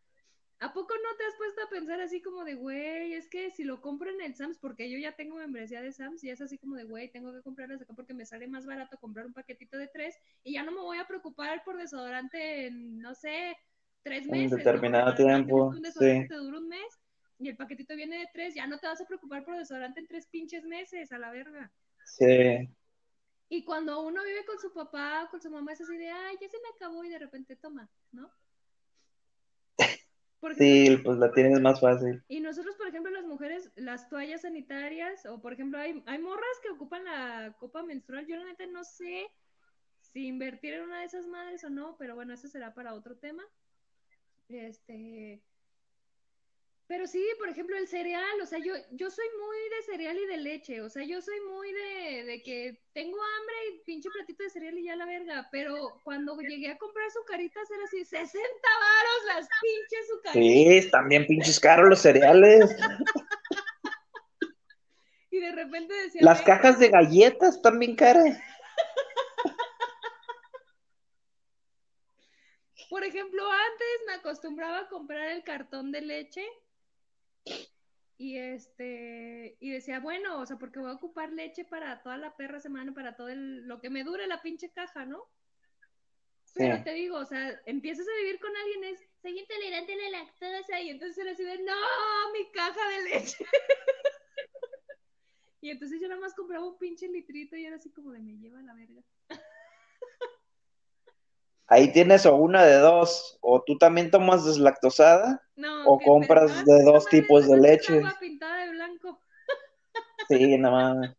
¿A poco no te has puesto a pensar así como de, güey, es que si lo compro en el Sams, porque yo ya tengo membresía de Sams, y es así como de, güey, tengo que comprarlas acá porque me sale más barato comprar un paquetito de tres, y ya no me voy a preocupar por desodorante en, no sé, tres meses. Un determinado tiempo. Un desodorante te dura un mes, y el paquetito viene de tres, ya no te vas a preocupar por desodorante en tres pinches meses, a la verga. Sí. Y cuando uno vive con su papá con su mamá es así de, ay, ya se me acabó y de repente toma, ¿no? *laughs* sí, pues la tienes más fácil. Y nosotros, por ejemplo, las mujeres, las toallas sanitarias, o por ejemplo, hay, hay morras que ocupan la copa menstrual. Yo la neta no sé si invertir en una de esas madres o no, pero bueno, eso será para otro tema. Este, pero sí, por ejemplo, el cereal, o sea, yo, yo soy muy de cereal y de leche, o sea, yo soy muy de, de que tengo hambre y pinche platito de cereal y ya la verga, pero cuando llegué a comprar sucaritas era así, 60 varos las pinches sucaritas. Sí, bien pinches caros los cereales. *laughs* y de repente decía... Las cajas de galletas están bien caras. *laughs* Por ejemplo, antes me acostumbraba a comprar el cartón de leche y este, y decía, bueno, o sea, porque voy a ocupar leche para toda la perra semana, para todo lo que me dure la pinche caja, ¿no? Pero te digo, o sea, empiezas a vivir con alguien, es, soy intolerante a la lactosa, y entonces era así de, no, mi caja de leche. *laughs* y entonces yo nada más compraba un pinche litrito y era así como de, me lleva la verga. Ahí tienes o una de dos, o tú también tomas deslactosada, o compras de dos tipos de leche. Agua pintada de blanco. *laughs* Sí, nada más.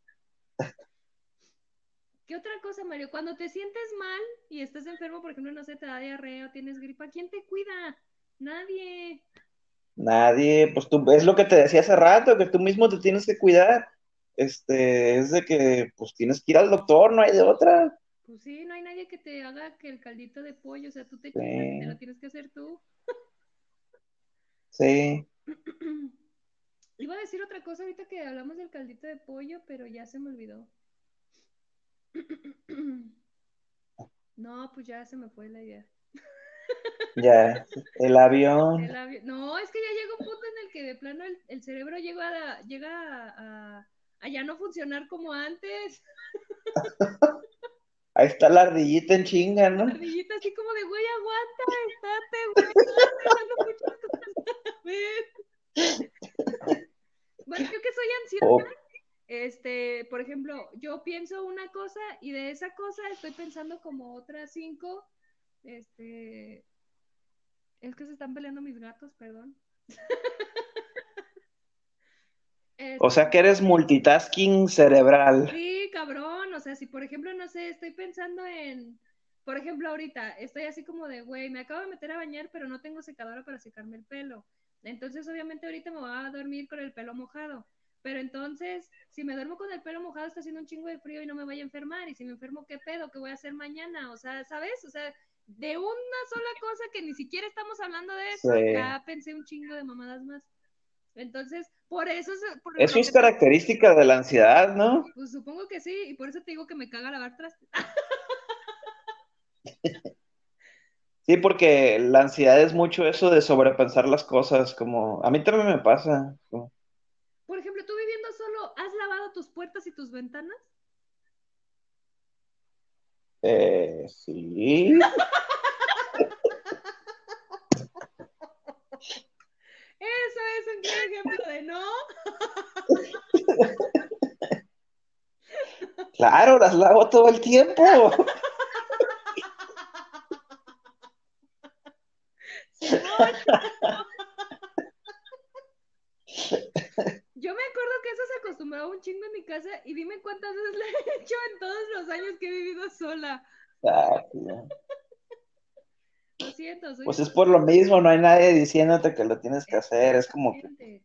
¿Qué otra cosa, Mario? Cuando te sientes mal y estás enfermo, por ejemplo, no sé, te da diarrea o tienes gripa, ¿quién te cuida? Nadie. Nadie, pues tú, es lo que te decía hace rato, que tú mismo te tienes que cuidar. Este, es de que, pues tienes que ir al doctor, no hay de otra. Pues sí, no hay nadie que te haga que el caldito de pollo, o sea, tú te, te lo tienes que hacer tú. sí. *clears throat* Iba a decir otra cosa ahorita que hablamos del caldito de pollo, pero ya se me olvidó. *clears throat* No, pues ya se me fue la idea. Ya, el avión. No, es que ya llega un punto en el que de plano el, cerebro llega, a, llega a, a, ya no funcionar como antes. *laughs* Ahí está la ardillita en chinga, ¿no? La ardillita así como de, güey, aguanta, estate, güey. *laughs* bueno, yo que soy ansiosa, oh. este, por ejemplo, yo pienso una cosa y de esa cosa estoy pensando como otras cinco, este, es que se están peleando mis gatos, perdón. *laughs* o sea que eres multitasking cerebral. Sí, cabrón, o sea, si por ejemplo, no sé, estoy pensando en, por ejemplo, ahorita estoy así como de, güey, me acabo de meter a bañar, pero no tengo secadora para secarme el pelo. Entonces, obviamente, ahorita me voy a dormir con el pelo mojado. Pero entonces, si me duermo con el pelo mojado, está haciendo un chingo de frío y no me voy a enfermar. Y si me enfermo, ¿qué pedo? ¿Qué voy a hacer mañana? O sea, ¿sabes? O sea, de una sola cosa que ni siquiera estamos hablando de eso, ya pensé un chingo de mamadas más. Entonces, por eso... eso es característica de la ansiedad, ¿no? Pues supongo que sí, y por eso te digo que me caga lavar trastes. *laughs* Sí, porque la ansiedad es mucho eso de sobrepensar las cosas, como a mí también me pasa. Por ejemplo, tú viviendo solo, ¿has lavado tus puertas y tus ventanas? Eh, sí. *laughs* Eso es un gran ejemplo de no. Claro, las lavo todo el tiempo. Yo me acuerdo que eso se acostumbraba un chingo en mi casa y dime cuántas veces lo he hecho en todos los años que he vivido sola. Ah, pues es por lo mismo, no hay nadie diciéndote que lo tienes que hacer, es como que...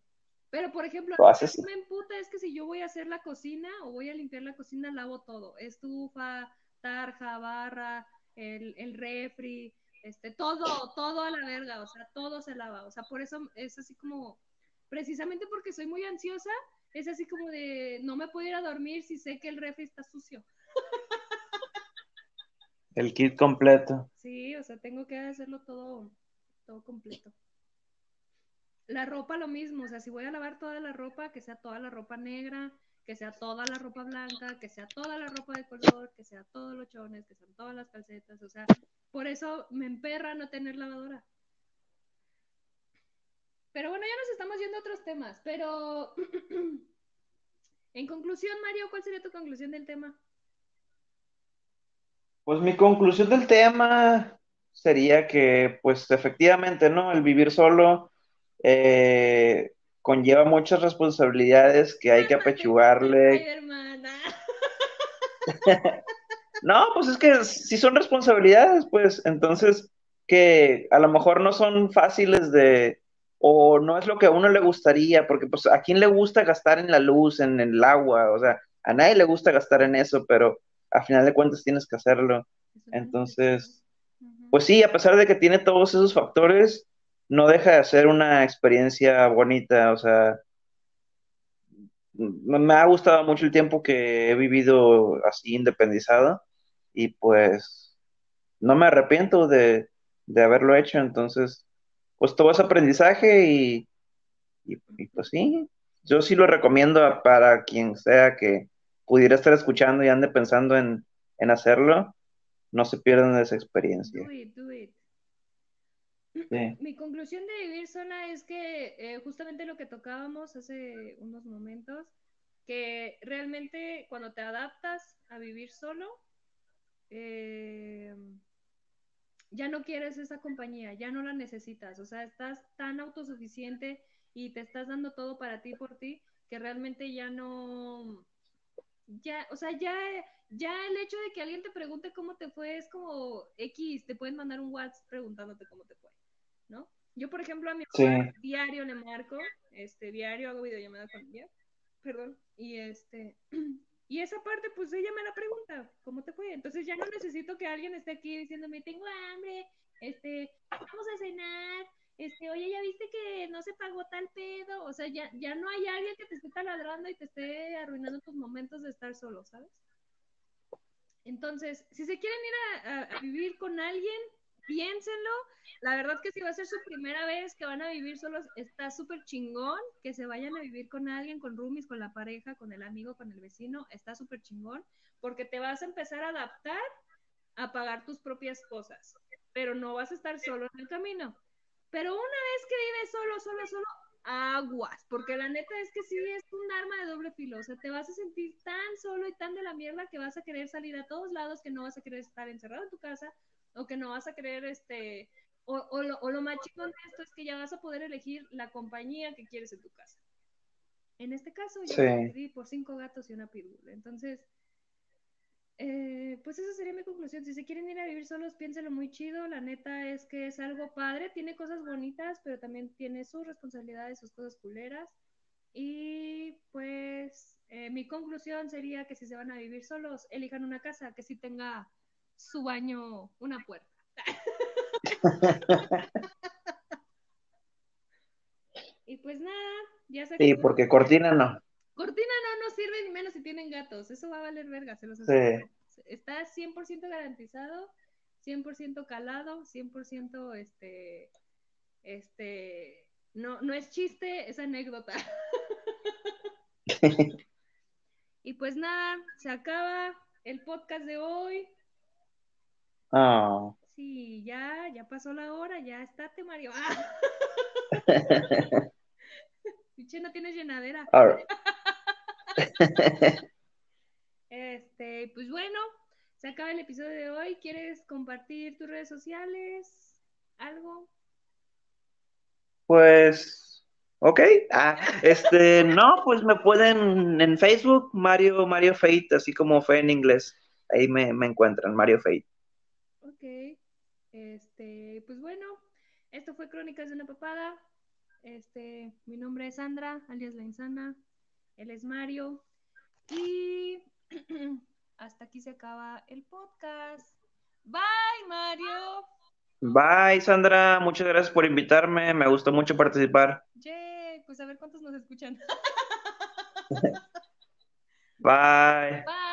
Pero, por ejemplo, lo que me emputa es que si yo voy a hacer la cocina o voy a limpiar la cocina, lavo todo. Estufa, tarja, barra, el, el refri, este, todo, todo a la verga, o sea, todo se lava. O sea, por eso es así como, precisamente porque soy muy ansiosa, es así como de, no me puedo ir a dormir si sé que el refri está sucio. *laughs* El kit completo. Sí, o sea, tengo que hacerlo todo, todo completo. La ropa lo mismo, o sea, si voy a lavar toda la ropa, que sea toda la ropa negra, que sea toda la ropa blanca, que sea toda la ropa de color, que sea todos los chones, que sean todas las calcetas, o sea, por eso me emperra no tener lavadora. Pero bueno, ya nos estamos yendo a otros temas, pero *clears throat* en conclusión, Mario, ¿cuál sería tu conclusión del tema? Pues mi conclusión del tema sería que, pues efectivamente, ¿no? El vivir solo eh, conlleva muchas responsabilidades que hay que apechugarle. *laughs* no, pues es que si son responsabilidades, pues entonces que a lo mejor no son fáciles de, o no es lo que a uno le gustaría, porque pues a quién le gusta gastar en la luz, en el agua, o sea, a nadie le gusta gastar en eso, pero a final de cuentas tienes que hacerlo. Entonces, pues sí, a pesar de que tiene todos esos factores, no deja de ser una experiencia bonita, o sea, me ha gustado mucho el tiempo que he vivido así independizado y pues no me arrepiento de, de haberlo hecho, entonces, pues todo es aprendizaje y, y, pues sí, yo sí lo recomiendo para quien sea que pudiera estar escuchando y ande pensando en, en hacerlo, no se pierdan esa experiencia. Do it, do it. *clears throat* Mi conclusión de vivir sola es que eh, justamente lo que tocábamos hace unos momentos, que realmente cuando te adaptas a vivir solo, eh, ya no quieres esa compañía, ya no la necesitas, o sea, estás tan autosuficiente y te estás dando todo para ti por ti que realmente ya no, ya, o sea, ya, ya el hecho de que alguien te pregunte cómo te fue es como X, te pueden mandar un WhatsApp preguntándote cómo te fue, ¿no? Yo, por ejemplo, a mi diario le marco, este, diario hago videollamada con ella, perdón, y este, *clears throat* Y esa parte, pues ella me la pregunta, ¿cómo te fue? Entonces ya no necesito que alguien esté aquí diciéndome, tengo hambre, este, vamos a cenar, este, oye, ya viste que no se pagó tal pedo, o sea, ya, ya no hay alguien que te esté taladrando y te esté arruinando tus momentos de estar solo, ¿sabes? Entonces, si se quieren ir a vivir con alguien, piénsenlo. La verdad que si va a ser su primera vez que van a vivir solos, está súper chingón que se vayan a vivir con alguien, con roomies, con la pareja, con el amigo, con el vecino, está súper chingón, porque te vas a empezar a adaptar a pagar tus propias cosas, pero no vas a estar solo en el camino. Pero una vez que vives solo, solo, solo, aguas, porque la neta es que sí es un arma de doble filo, o sea, te vas a sentir tan solo y tan de la mierda que vas a querer salir a todos lados, que no vas a querer estar encerrado en tu casa, o que no vas a querer, este, o, o, lo, o lo más chico de esto es que ya vas a poder elegir la compañía que quieres en tu casa. En este caso, yo decidí por cinco gatos y una pitbull. Entonces, eh, pues esa sería mi conclusión. Si se quieren ir a vivir solos, piénselo muy chido. La neta es que es algo padre, tiene cosas bonitas, pero también tiene sus responsabilidades, sus cosas culeras. Y pues eh, mi conclusión sería que si se van a vivir solos, elijan una casa que sí tenga su baño una puerta. *laughs* y pues nada, ya sé. Sí, porque cortina no. Cortina no nos sirve ni menos si tienen gatos. Eso va a valer verga, se los sí. Está 100% garantizado, 100% calado, 100% este este no no es chiste, es anécdota. *laughs* y pues nada, se acaba el podcast de hoy. Oh. Sí, ya, ya pasó la hora, ya estate, Mario. *laughs* *laughs* Piche, no tienes llenadera. *laughs* este, pues bueno, se acaba el episodio de hoy. ¿Quieres compartir tus redes sociales? ¿Algo? Pues, ok. Ah, este, no, pues me pueden en Facebook, Mario, Mario Fate, así como fe en inglés. Ahí me, me encuentran, Mario Fate. Ok. Este, pues bueno, esto fue Crónicas de una Papada. Este, mi nombre es Sandra, alias La Insana. Él es Mario. Y *clears throat* hasta aquí se acaba el podcast. Bye, Mario. Bye, Sandra. Muchas gracias por invitarme. Me gustó mucho participar. Pues a ver cuántos nos escuchan. *laughs* *laughs* Bye. Bye.